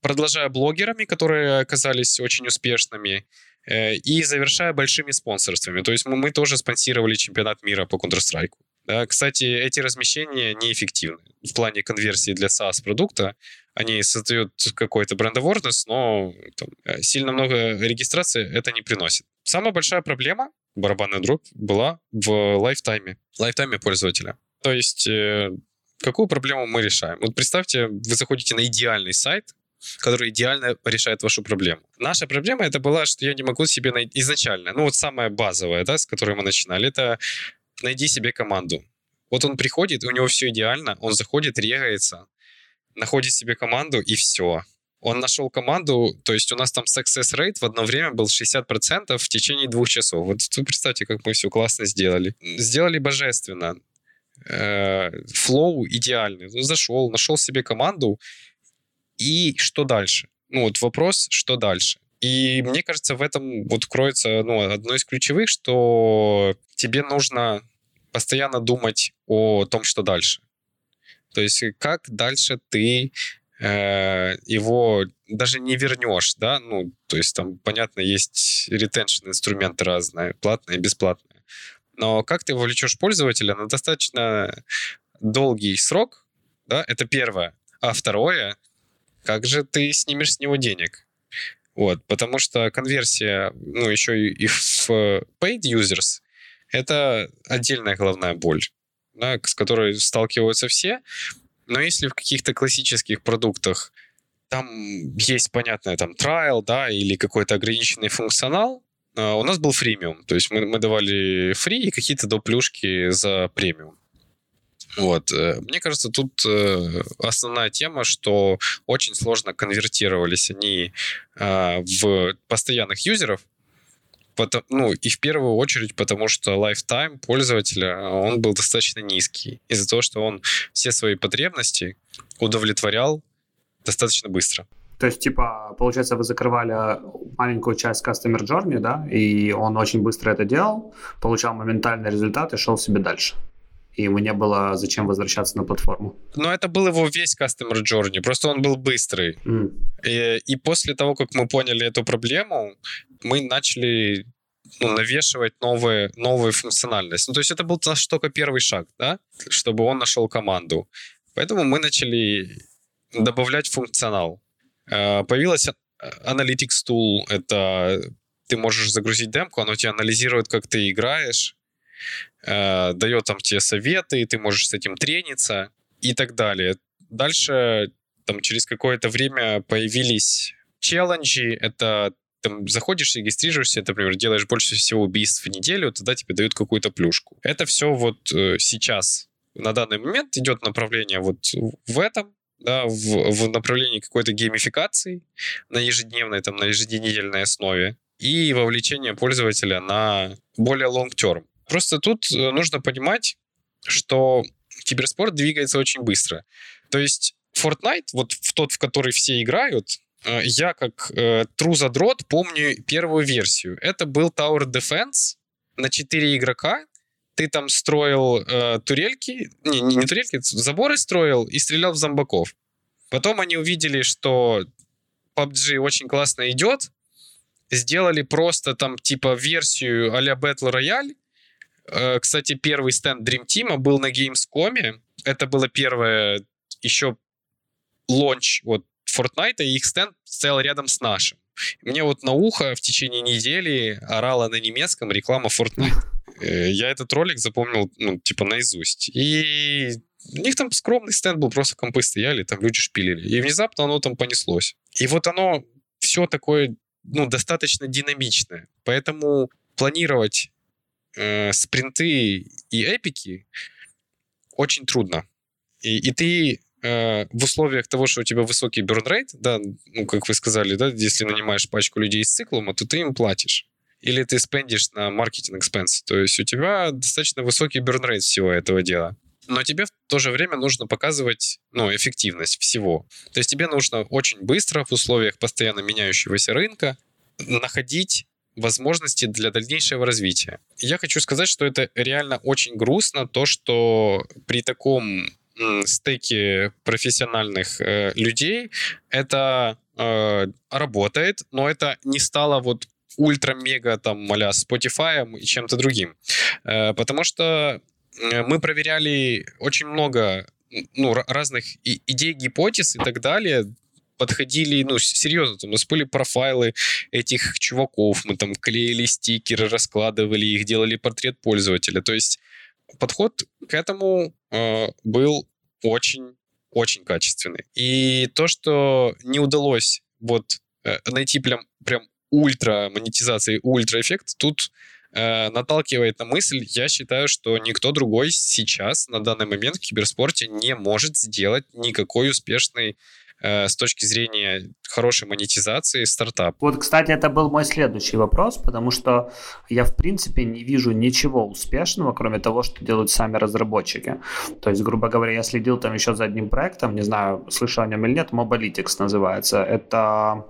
продолжая блогерами, которые оказались очень успешными, э, и завершая большими спонсорствами. То есть мы, тоже спонсировали чемпионат мира по Counter-Strike. Да, кстати, эти размещения неэффективны в плане конверсии для SaaS-продукта. Они создают какой-то бренд но там, э, сильно много регистрации это не приносит. Самая большая проблема, барабанная дробь, была в лайфтайме, лайфтайме пользователя. То есть какую проблему мы решаем? Вот представьте, вы заходите на идеальный сайт, который идеально решает вашу проблему. Наша проблема это была, что я не могу себе найти изначально, ну вот самая базовая, да, с которой мы начинали, это найди себе команду. Вот он приходит, у него все идеально, он заходит, регается, находит себе команду и все. Он нашел команду, то есть у нас там success rate в одно время был 60% в течение двух часов. Вот вы представьте, как мы все классно сделали. Сделали божественно. Э, флоу идеальный. Ну, зашел, нашел себе команду, и что дальше? Ну, вот вопрос, что дальше? И мне кажется, в этом вот кроется ну, одно из ключевых, что тебе нужно постоянно думать о том, что дальше. То есть как дальше ты э, его даже не вернешь, да, ну, то есть там, понятно, есть ретеншн инструменты разные, платные бесплатные. Но как ты вовлечешь пользователя на достаточно долгий срок, да, это первое. А второе, как же ты снимешь с него денег? Вот, потому что конверсия, ну, еще и в paid users, это отдельная головная боль, да, с которой сталкиваются все. Но если в каких-то классических продуктах там есть, понятное, там, trial, да, или какой-то ограниченный функционал, а, у нас был фримиум, то есть мы, мы давали фри и какие-то доплюшки за премиум. Вот. Э, мне кажется, тут э, основная тема, что очень сложно конвертировались они а, в постоянных юзеров, Потому, ну, и в первую очередь, потому что lifetime пользователя, он был достаточно низкий. Из-за того, что он все свои потребности удовлетворял достаточно быстро. То есть, типа, получается, вы закрывали маленькую часть Customer Journey, да, и он очень быстро это делал, получал моментальный результат и шел себе дальше. И ему не было зачем возвращаться на платформу. Но это был его весь Customer Journey, просто он был быстрый. Mm. И, и после того, как мы поняли эту проблему, мы начали ну, навешивать новые, новые функциональности. Ну, то есть это был наш только первый шаг, да, чтобы он нашел команду. Поэтому мы начали добавлять функционал. Э, появилась Analytics Tool. Это ты можешь загрузить демку, оно тебе анализирует, как ты играешь, э, дает там тебе советы, ты можешь с этим трениться и так далее. Дальше там через какое-то время появились челленджи. Это там заходишь, регистрируешься, например, делаешь больше всего убийств в неделю, тогда тебе дают какую-то плюшку. Это все вот э, сейчас, на данный момент идет направление вот в этом, да, в, в направлении какой-то геймификации на ежедневной, там, на еженедельной основе и вовлечение пользователя на более long term. Просто тут э, нужно понимать, что киберспорт двигается очень быстро. То есть Fortnite, вот в тот, в который все играют, э, я как э, true задрот помню первую версию. Это был Tower Defense на 4 игрока. Ты там строил э, турельки, не, не, не турельки, заборы строил и стрелял в зомбаков. Потом они увидели, что PUBG очень классно идет, сделали просто там типа версию а-ля Battle Royale. Э, кстати, первый стенд Dream Team был на Gamescom. Это было первое еще лонч вот Fortnite, и их стенд стоял рядом с нашим. Мне вот на ухо в течение недели орала на немецком реклама Fortnite. <laughs> Э, я этот ролик запомнил, ну, типа, наизусть. И у них там скромный стенд был, просто компы стояли, там люди шпилили. И внезапно оно там понеслось. И вот оно все такое, ну, достаточно динамичное. Поэтому планировать э, спринты и эпики очень трудно. И, и ты э, в условиях того, что у тебя высокий rate, да, ну, как вы сказали, да, если нанимаешь пачку людей с циклом, то ты им платишь. Или ты спендишь на маркетинг экспенс. То есть у тебя достаточно высокий rate всего этого дела но тебе в то же время нужно показывать ну, эффективность всего. То есть тебе нужно очень быстро в условиях постоянно меняющегося рынка находить возможности для дальнейшего развития. Я хочу сказать, что это реально очень грустно, то, что при таком стеке профессиональных э, людей это э, работает, но это не стало вот ультра-мега там а Spotify и чем-то другим. Э, потому что Э, мы проверяли очень много ну, разных идей, гипотез и так далее, подходили, ну, серьезно, там, у нас были профайлы этих чуваков, мы там клеили стикеры, раскладывали их, делали портрет пользователя. То есть подход к этому э, был очень, очень качественный. И то, что не удалось вот э, найти прям, прям ультра монетизации, ультра эффект, тут э, наталкивает на мысль, я считаю, что никто другой сейчас, на данный момент в киберспорте не может сделать никакой успешный с точки зрения хорошей монетизации стартап. Вот, кстати, это был мой следующий вопрос, потому что я, в принципе, не вижу ничего успешного, кроме того, что делают сами разработчики. То есть, грубо говоря, я следил там еще за одним проектом, не знаю, слышал о нем или нет, Mobalytics называется. Это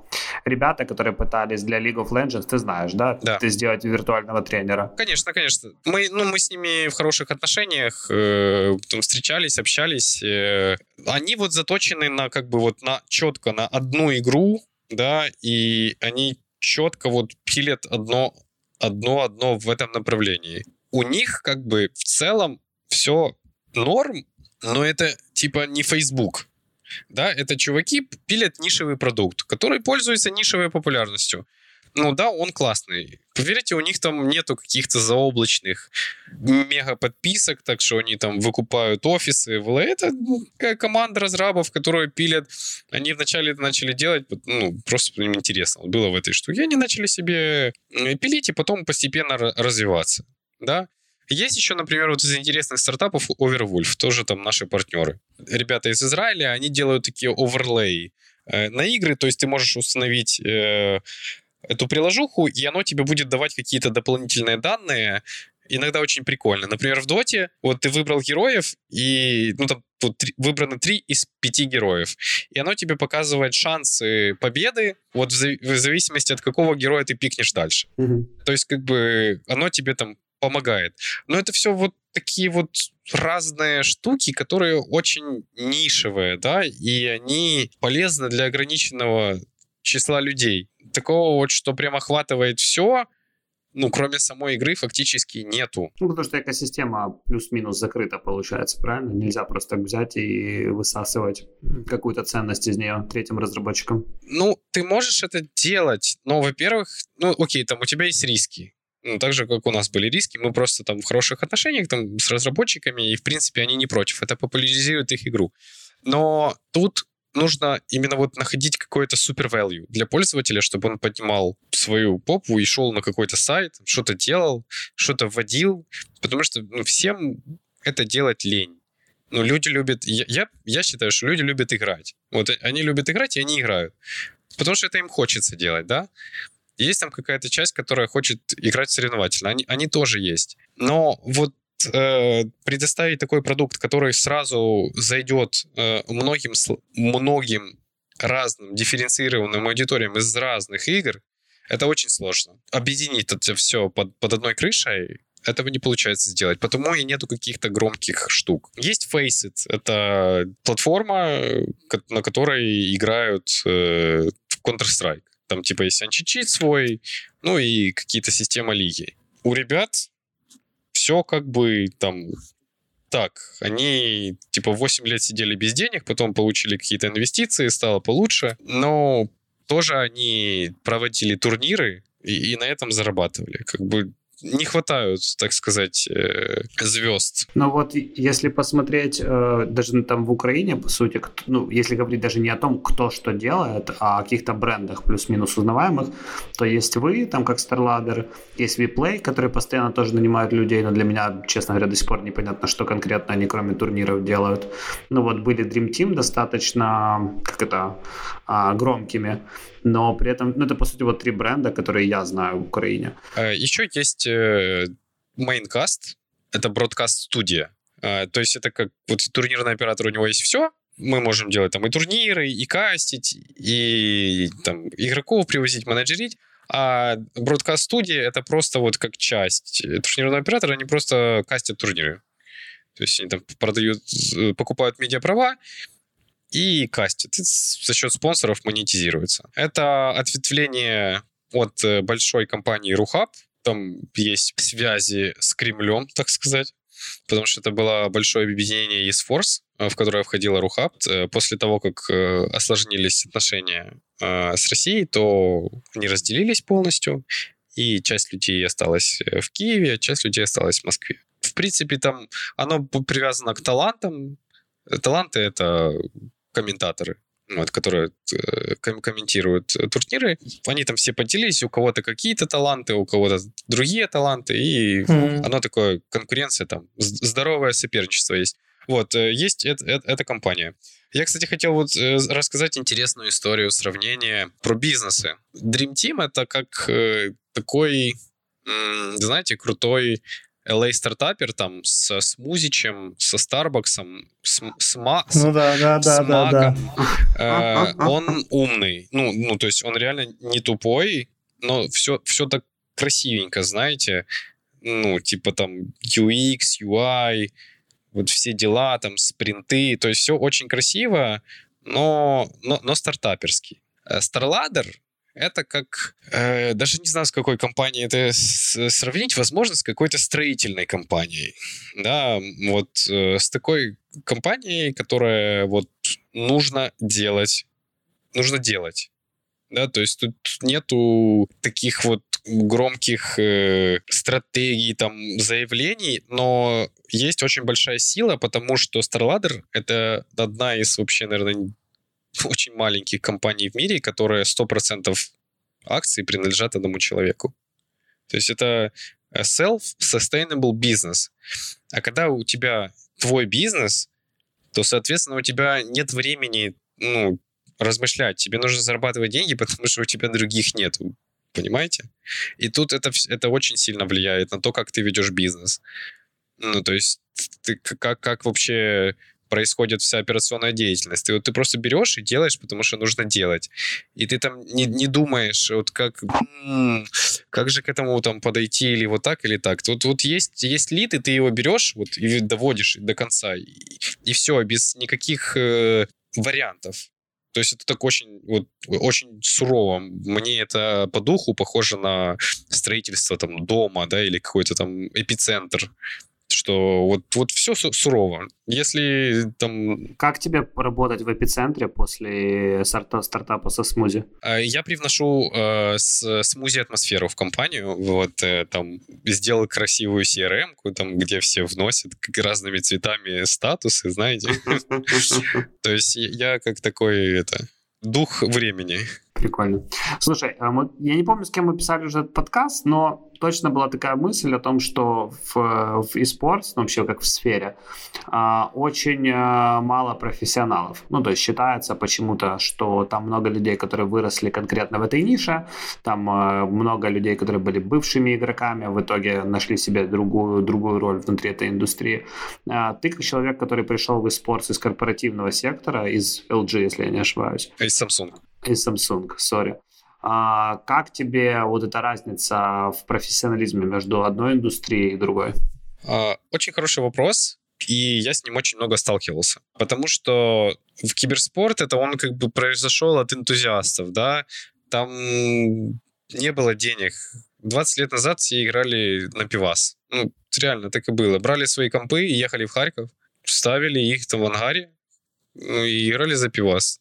ребята, которые пытались для League of Legends, ты знаешь, да? Да. Ты сделать виртуального тренера. Конечно, конечно. Мы, ну, мы с ними в хороших отношениях, э, встречались, общались. Э, они вот заточены на как бы вот на четко на одну игру, да, и они четко вот пилят одно, одно, одно в этом направлении. У них как бы в целом все норм, но это типа не Facebook. Да, это чуваки пилят нишевый продукт, который пользуется нишевой популярностью ну да, он классный. Поверьте, у них там нету каких-то заоблачных мега подписок, так что они там выкупают офисы. Это ну, команда разрабов, которые пилят. Они вначале это начали делать, ну, просто им интересно было в этой штуке. Они начали себе пилить и потом постепенно развиваться. Да? Есть еще, например, вот из интересных стартапов Overwolf, тоже там наши партнеры. Ребята из Израиля, они делают такие оверлей э, на игры, то есть ты можешь установить э, эту приложуху, и оно тебе будет давать какие-то дополнительные данные, иногда очень прикольно. Например, в Доте вот ты выбрал героев, и ну, там вот, три, выбрано три из пяти героев. И оно тебе показывает шансы победы вот в, в зависимости от какого героя ты пикнешь дальше. Угу. То есть как бы оно тебе там помогает. Но это все вот такие вот разные штуки, которые очень нишевые, да, и они полезны для ограниченного числа людей. Такого вот, что прям охватывает все, ну, кроме самой игры, фактически нету. Ну, потому что экосистема плюс-минус закрыта, получается, правильно? Нельзя просто взять и высасывать какую-то ценность из нее третьим разработчикам. Ну, ты можешь это делать, но, во-первых, ну, окей, там у тебя есть риски. Ну, так же, как у нас были риски, мы просто там в хороших отношениях там с разработчиками, и, в принципе, они не против. Это популяризирует их игру. Но тут нужно именно вот находить какое-то супер value для пользователя, чтобы он поднимал свою попу и шел на какой-то сайт, что-то делал, что-то вводил, потому что ну, всем это делать лень. Ну, люди любят... Я, я, я считаю, что люди любят играть. Вот они любят играть, и они играют. Потому что это им хочется делать, да? Есть там какая-то часть, которая хочет играть соревновательно. Они, они тоже есть. Но вот э, предоставить такой продукт, который сразу зайдет э, многим, многим разным дифференцированным аудиториям из разных игр, это очень сложно. Объединить это все под, под одной крышей этого не получается сделать, потому и нету каких-то громких штук. Есть Faceit, это платформа, на которой играют э, в Counter-Strike. Там типа есть античит свой, ну и какие-то системы лиги. У ребят все как бы там так, они типа 8 лет сидели без денег, потом получили какие-то инвестиции, стало получше, но тоже они проводили турниры и, и на этом зарабатывали. Как бы не хватают, так сказать, э, звезд. Но вот если посмотреть э, даже там в Украине, по сути, ну, если говорить даже не о том, кто что делает, а о каких-то брендах плюс-минус узнаваемых, то есть вы, там как StarLadder, есть VPlay, которые постоянно тоже нанимают людей, но для меня, честно говоря, до сих пор непонятно, что конкретно они кроме турниров делают. Ну вот были Dream Team достаточно, как это, а, громкими, но при этом, ну это по сути вот три бренда, которые я знаю в Украине. А, Еще есть э, Maincast, это бродкаст-студия. А, то есть это как вот турнирный оператор, у него есть все, мы можем делать там и турниры, и кастить, и там игроков привозить, менеджерить. А бродкаст-студия это просто вот как часть турнирного оператора, они просто кастят турниры. То есть они там продают, э, покупают медиаправа, и кастит. И за счет спонсоров монетизируется. Это ответвление от э, большой компании Рухаб. Там есть связи с Кремлем, так сказать. Потому что это было большое объединение eSforce, э, в которое входила Рухаб. Э, после того, как осложнились отношения с Россией, то они разделились полностью, и часть людей осталась в Киеве, а часть людей осталась в Москве. В принципе, там оно привязано к талантам. Таланты — это комментаторы, вот, которые э, комментируют турниры, они там все поделились, у кого-то какие-то таланты, у кого-то другие таланты, и mm-hmm. оно такое, конкуренция там, здоровое соперничество есть. Вот, э, есть это, это, эта компания. Я, кстати, хотел вот э, рассказать интересную историю, сравнение про бизнесы. Dream Team — это как такой, знаете, крутой LA стартапер там с смузичем, со Старбаксом, с, с, ма, ну, да, да, с да, магом. Да, <laughs> да. Э, он умный. Ну, ну, то есть он реально не тупой, но все, все так красивенько, знаете. Ну, типа там UX, UI, вот все дела, там спринты. То есть все очень красиво, но, но, но стартаперский. StarLadder э, это как, э, даже не знаю, с какой компанией это сравнить, возможно, с какой-то строительной компанией. Да, вот э, с такой компанией, которая вот нужно делать, нужно делать. Да, то есть тут нету таких вот громких э, стратегий, там, заявлений, но есть очень большая сила, потому что StarLadder — это одна из вообще, наверное, очень маленьких компаний в мире, которые 100% акций принадлежат одному человеку. То есть это э, self-sustainable business. А когда у тебя твой бизнес, то, соответственно, у тебя нет времени ну, размышлять. Тебе нужно зарабатывать деньги, потому что у тебя других нет. понимаете? И тут это, это очень сильно влияет на то, как ты ведешь бизнес. Ну, то есть ты, как, как вообще происходит вся операционная деятельность. И вот ты просто берешь и делаешь, потому что нужно делать. И ты там не, не думаешь, вот как, как же к этому там подойти, или вот так, или так. Тут вот есть, есть лид, и ты его берешь вот, и доводишь до конца. И, и все, без никаких э, вариантов. То есть это так очень, вот, очень сурово. Мне это по духу похоже на строительство там дома, да, или какой-то там эпицентр что вот, вот все сурово. Если там... Как тебе работать в эпицентре после старта, стартапа со смузи? А, я привношу э, с, смузи атмосферу в компанию. Вот э, там сделал красивую CRM, там, где все вносят разными цветами статусы, знаете. <laughs> То есть я как такой это дух времени. Прикольно. Слушай, а я не помню, с кем мы писали уже этот подкаст, но точно была такая мысль о том, что в, в eSports, ну, вообще как в сфере, а, очень а, мало профессионалов. Ну, то есть считается почему-то, что там много людей, которые выросли конкретно в этой нише, там много людей, которые были бывшими игроками, в итоге нашли себе другую, другую роль внутри этой индустрии. Ты как человек, который пришел в eSports из корпоративного сектора, из LG, если я не ошибаюсь. Из Samsung. Из Samsung, сори. А как тебе вот эта разница в профессионализме между одной индустрией и другой? А, очень хороший вопрос, и я с ним очень много сталкивался. Потому что в киберспорт это он как бы произошел от энтузиастов, да, там не было денег. 20 лет назад все играли на пивас. Ну, реально так и было. Брали свои компы и ехали в Харьков, ставили их там в ангаре ну, и играли за пивас.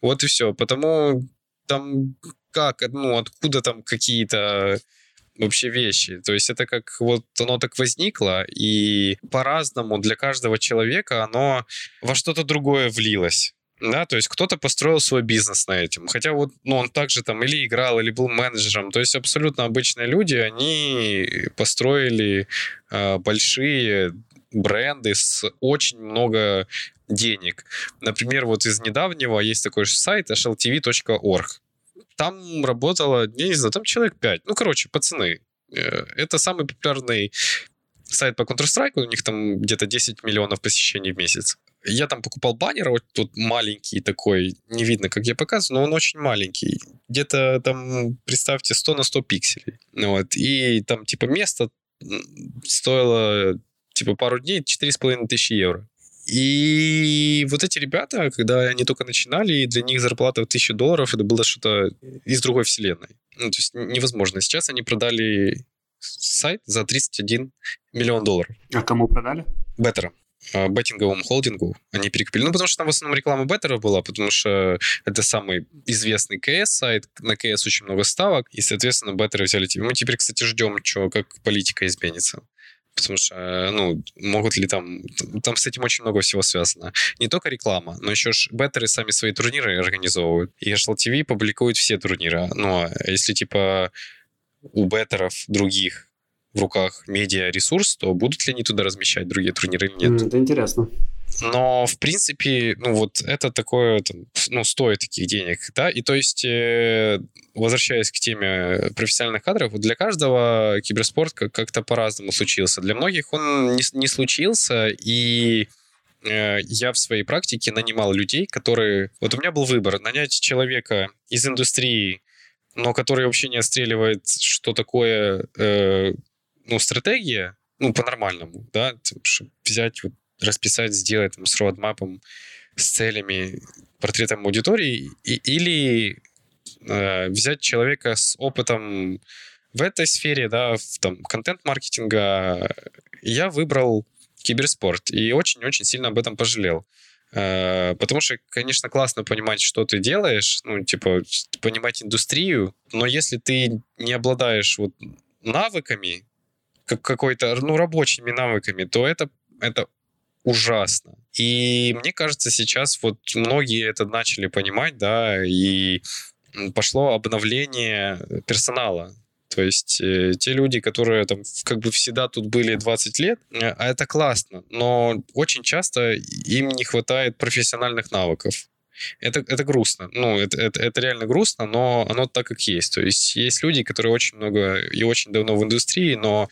Вот и все. Потому там как, ну, откуда там какие-то вообще вещи. То есть это как вот оно так возникло, и по-разному для каждого человека оно во что-то другое влилось. Да, то есть кто-то построил свой бизнес на этом. Хотя вот ну, он также там или играл, или был менеджером. То есть абсолютно обычные люди, они построили э, большие бренды с очень много денег. Например, вот из недавнего есть такой же сайт hltv.org там работало, я не знаю, там человек 5. Ну, короче, пацаны. Э, это самый популярный сайт по Counter-Strike, у них там где-то 10 миллионов посещений в месяц. Я там покупал баннер, вот тут маленький такой, не видно, как я показываю, но он очень маленький. Где-то там, представьте, 100 на 100 пикселей. Вот. И там, типа, место стоило, типа, пару дней 4,5 тысячи евро. И вот эти ребята, когда они только начинали, и для них зарплата в 1000 долларов, это было что-то из другой вселенной. Ну, то есть невозможно. Сейчас они продали сайт за 31 миллион долларов. А кому продали? Беттера беттинговому холдингу они перекупили. Ну, потому что там в основном реклама Беттера была, потому что это самый известный КС сайт, на КС очень много ставок, и, соответственно, Беттера взяли. Мы теперь, кстати, ждем, что, как политика изменится потому что, э, ну, могут ли там... Там с этим очень много всего связано. Не только реклама, но еще ж беттеры сами свои турниры организовывают. И HLTV публикует все турниры. Ну, а если, типа, у беттеров других в руках медиа-ресурс, то будут ли они туда размещать другие турниры или нет? Это интересно. Но, в принципе, ну вот это такое, там, ну, стоит таких денег, да, и то есть, э, возвращаясь к теме профессиональных кадров, для каждого киберспорт как-то по-разному случился. Для многих он не, не случился, и э, я в своей практике нанимал людей, которые... Вот у меня был выбор, нанять человека из индустрии, но который вообще не отстреливает, что такое, э, ну, стратегия, ну, по-нормальному, да, взять вот расписать, сделать там, с роадмапом, с целями, портретом аудитории, и, или э, взять человека с опытом в этой сфере, да, в там, контент-маркетинга. Я выбрал киберспорт и очень-очень сильно об этом пожалел. Э, потому что, конечно, классно понимать, что ты делаешь, ну, типа, понимать индустрию, но если ты не обладаешь вот навыками, как какой-то, ну, рабочими навыками, то это, это ужасно. И мне кажется, сейчас вот многие это начали понимать, да, и пошло обновление персонала. То есть э, те люди, которые там как бы всегда тут были 20 лет, э, а это классно, но очень часто им не хватает профессиональных навыков. это, это грустно. Ну, это, это, это реально грустно, но оно так как есть. То есть есть люди, которые очень много и очень давно в индустрии, но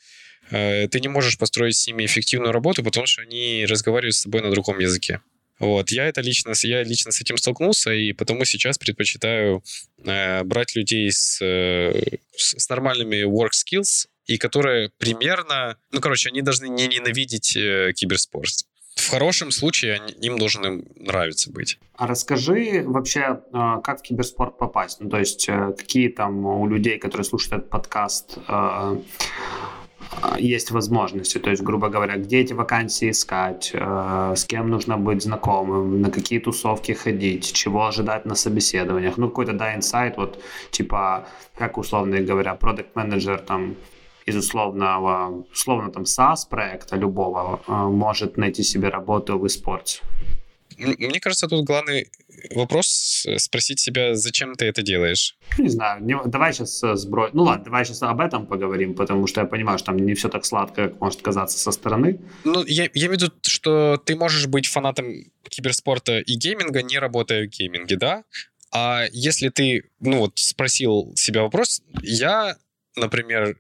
ты не можешь построить с ними эффективную работу, потому что они разговаривают с тобой на другом языке. Вот, я это лично, я лично с этим столкнулся, и потому сейчас предпочитаю э, брать людей с, э, с, нормальными work skills, и которые примерно, ну, короче, они должны не ненавидеть э, киберспорт. В хорошем случае им должен нравиться быть. А расскажи вообще, э, как в киберспорт попасть? Ну, то есть, э, какие там у людей, которые слушают этот подкаст, э, есть возможности. То есть, грубо говоря, где эти вакансии искать, э, с кем нужно быть знакомым, на какие тусовки ходить, чего ожидать на собеседованиях. Ну, какой-то, да, инсайт, вот, типа, как условно говоря, продукт менеджер там из условного, условно там SaaS проекта любого э, может найти себе работу в eSports. Мне кажется, тут главный вопрос э, спросить себя, зачем ты это делаешь? Не знаю, не, давай сейчас э, сброй. Ну ладно, давай сейчас об этом поговорим, потому что я понимаю, что там не все так сладко, как может казаться со стороны. Ну, я, я имею в виду, что ты можешь быть фанатом киберспорта и гейминга, не работая в гейминге, да? А если ты, ну вот, спросил себя вопрос, я, например,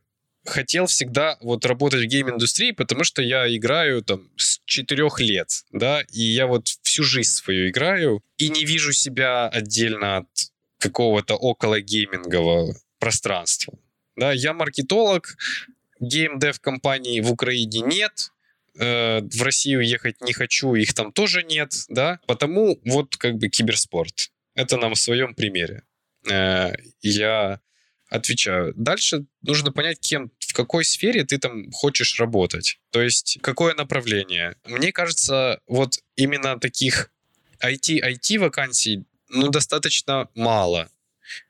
хотел всегда вот работать в гейм-индустрии, потому что я играю там с четырех лет, да, и я вот всю жизнь свою играю и не вижу себя отдельно от какого-то около геймингового пространства. Да, я маркетолог, геймдев компании в Украине нет, э, в Россию ехать не хочу, их там тоже нет, да, потому вот как бы киберспорт. Это нам в своем примере. Э, я отвечаю. Дальше нужно понять, кем, какой сфере ты там хочешь работать. То есть, какое направление. Мне кажется, вот именно таких IT-IT вакансий, ну, достаточно мало.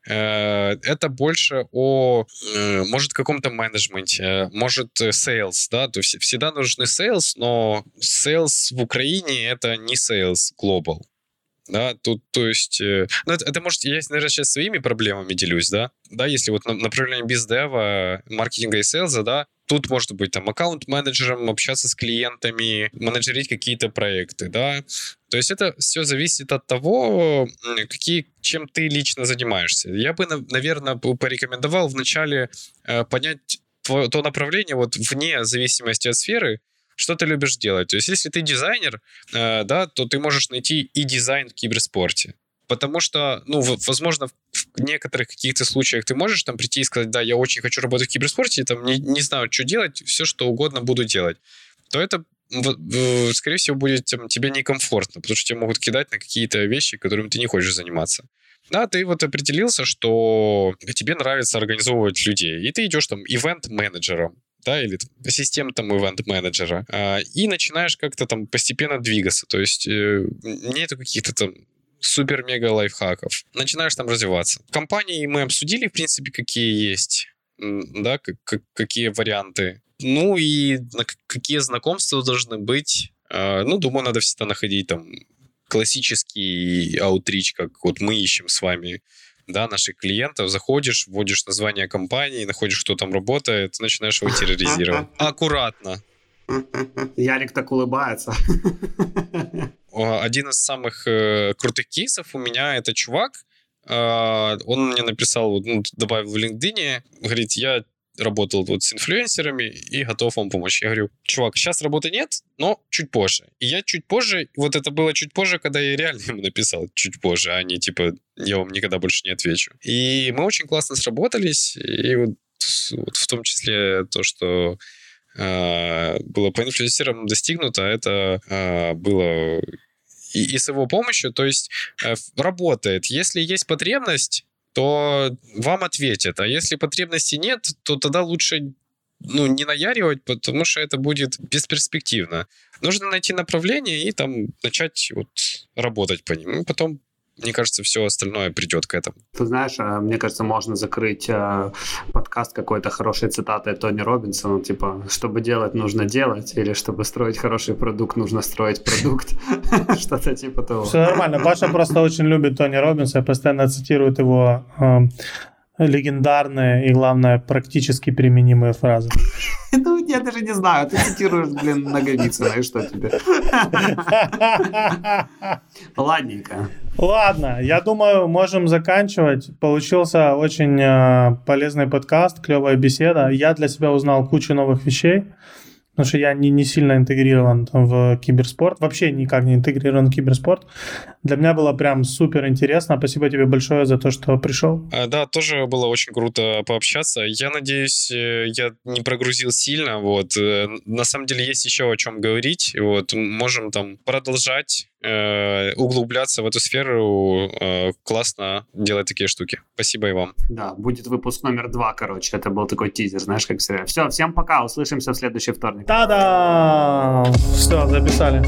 Э, это больше о, э, может, каком-то менеджменте, может, sales, да, то есть всегда нужны sales, но sales в Украине это не sales global. Да, тут, то есть, э, ну, это, это может, я, наверное, сейчас своими проблемами делюсь, да, да, если вот на, направление бездева, маркетинга и сейлза, да, тут может быть там аккаунт-менеджером, общаться с клиентами, менеджерить какие-то проекты, да, то есть это все зависит от того, какие, чем ты лично занимаешься. Я бы, наверное, порекомендовал вначале э, понять то направление вот вне зависимости от сферы, что ты любишь делать. То есть, если ты дизайнер, э, да, то ты можешь найти и дизайн в киберспорте. Потому что, ну, возможно, в некоторых каких-то случаях ты можешь там прийти и сказать, да, я очень хочу работать в киберспорте, там не, не знаю, что делать, все, что угодно буду делать. То это скорее всего, будет там, тебе некомфортно, потому что тебя могут кидать на какие-то вещи, которыми ты не хочешь заниматься. Да, ты вот определился, что тебе нравится организовывать людей, и ты идешь там ивент-менеджером, да, или там, ассистентом ивент-менеджера, а, и начинаешь как-то там постепенно двигаться, то есть э, нету каких-то там супер-мега лайфхаков. Начинаешь там развиваться. Компании мы обсудили, в принципе, какие есть, да, как, как, какие варианты. Ну и какие знакомства должны быть. А, ну, думаю, надо всегда находить там классический аутрич, как вот мы ищем с вами да, наших клиентов, заходишь, вводишь название компании, находишь, кто там работает, начинаешь его терроризировать. <laughs> Аккуратно. <laughs> Ярик так улыбается. <laughs> Один из самых э, крутых кейсов у меня это чувак, э, он мне написал, ну, добавил в LinkedIn, говорит, я работал вот с инфлюенсерами и готов вам помочь. Я говорю, чувак, сейчас работы нет, но чуть позже. И я чуть позже, вот это было чуть позже, когда я реально ему написал чуть позже, а не типа, я вам никогда больше не отвечу. И мы очень классно сработались, и вот, вот в том числе то, что э, было по инфлюенсерам достигнуто, это э, было и, и с его помощью, то есть э, работает. Если есть потребность, то вам ответят. А если потребности нет, то тогда лучше ну, не наяривать, потому что это будет бесперспективно. Нужно найти направление и там начать вот работать по ним. И потом мне кажется, все остальное придет к этому. Ты знаешь, а, мне кажется, можно закрыть а, подкаст какой-то хорошей цитатой Тони Робинсона, типа, чтобы делать, нужно делать, или чтобы строить хороший продукт, нужно строить продукт. <laughs> Что-то типа того. Все нормально. Паша просто очень любит Тони Робинса, постоянно цитирует его легендарные и, главное, практически применимые фразы. <laughs> Ну, я даже не знаю. Ты цитируешь, блин, Наговицына, и что тебе? <laughs> Ладненько. Ладно, я думаю, можем заканчивать. Получился очень э, полезный подкаст, клевая беседа. Я для себя узнал кучу новых вещей потому что я не, не сильно интегрирован в киберспорт, вообще никак не интегрирован в киберспорт. Для меня было прям супер интересно. Спасибо тебе большое за то, что пришел. А, да, тоже было очень круто пообщаться. Я надеюсь, э, я не прогрузил сильно. Вот. Э, на самом деле есть еще о чем говорить. Вот. Можем там продолжать углубляться в эту сферу, э, классно делать такие штуки. Спасибо и вам. Да, будет выпуск номер два, короче. Это был такой тизер, знаешь, как все. Все, всем пока, услышимся в следующий вторник. Та-да! Все, записали.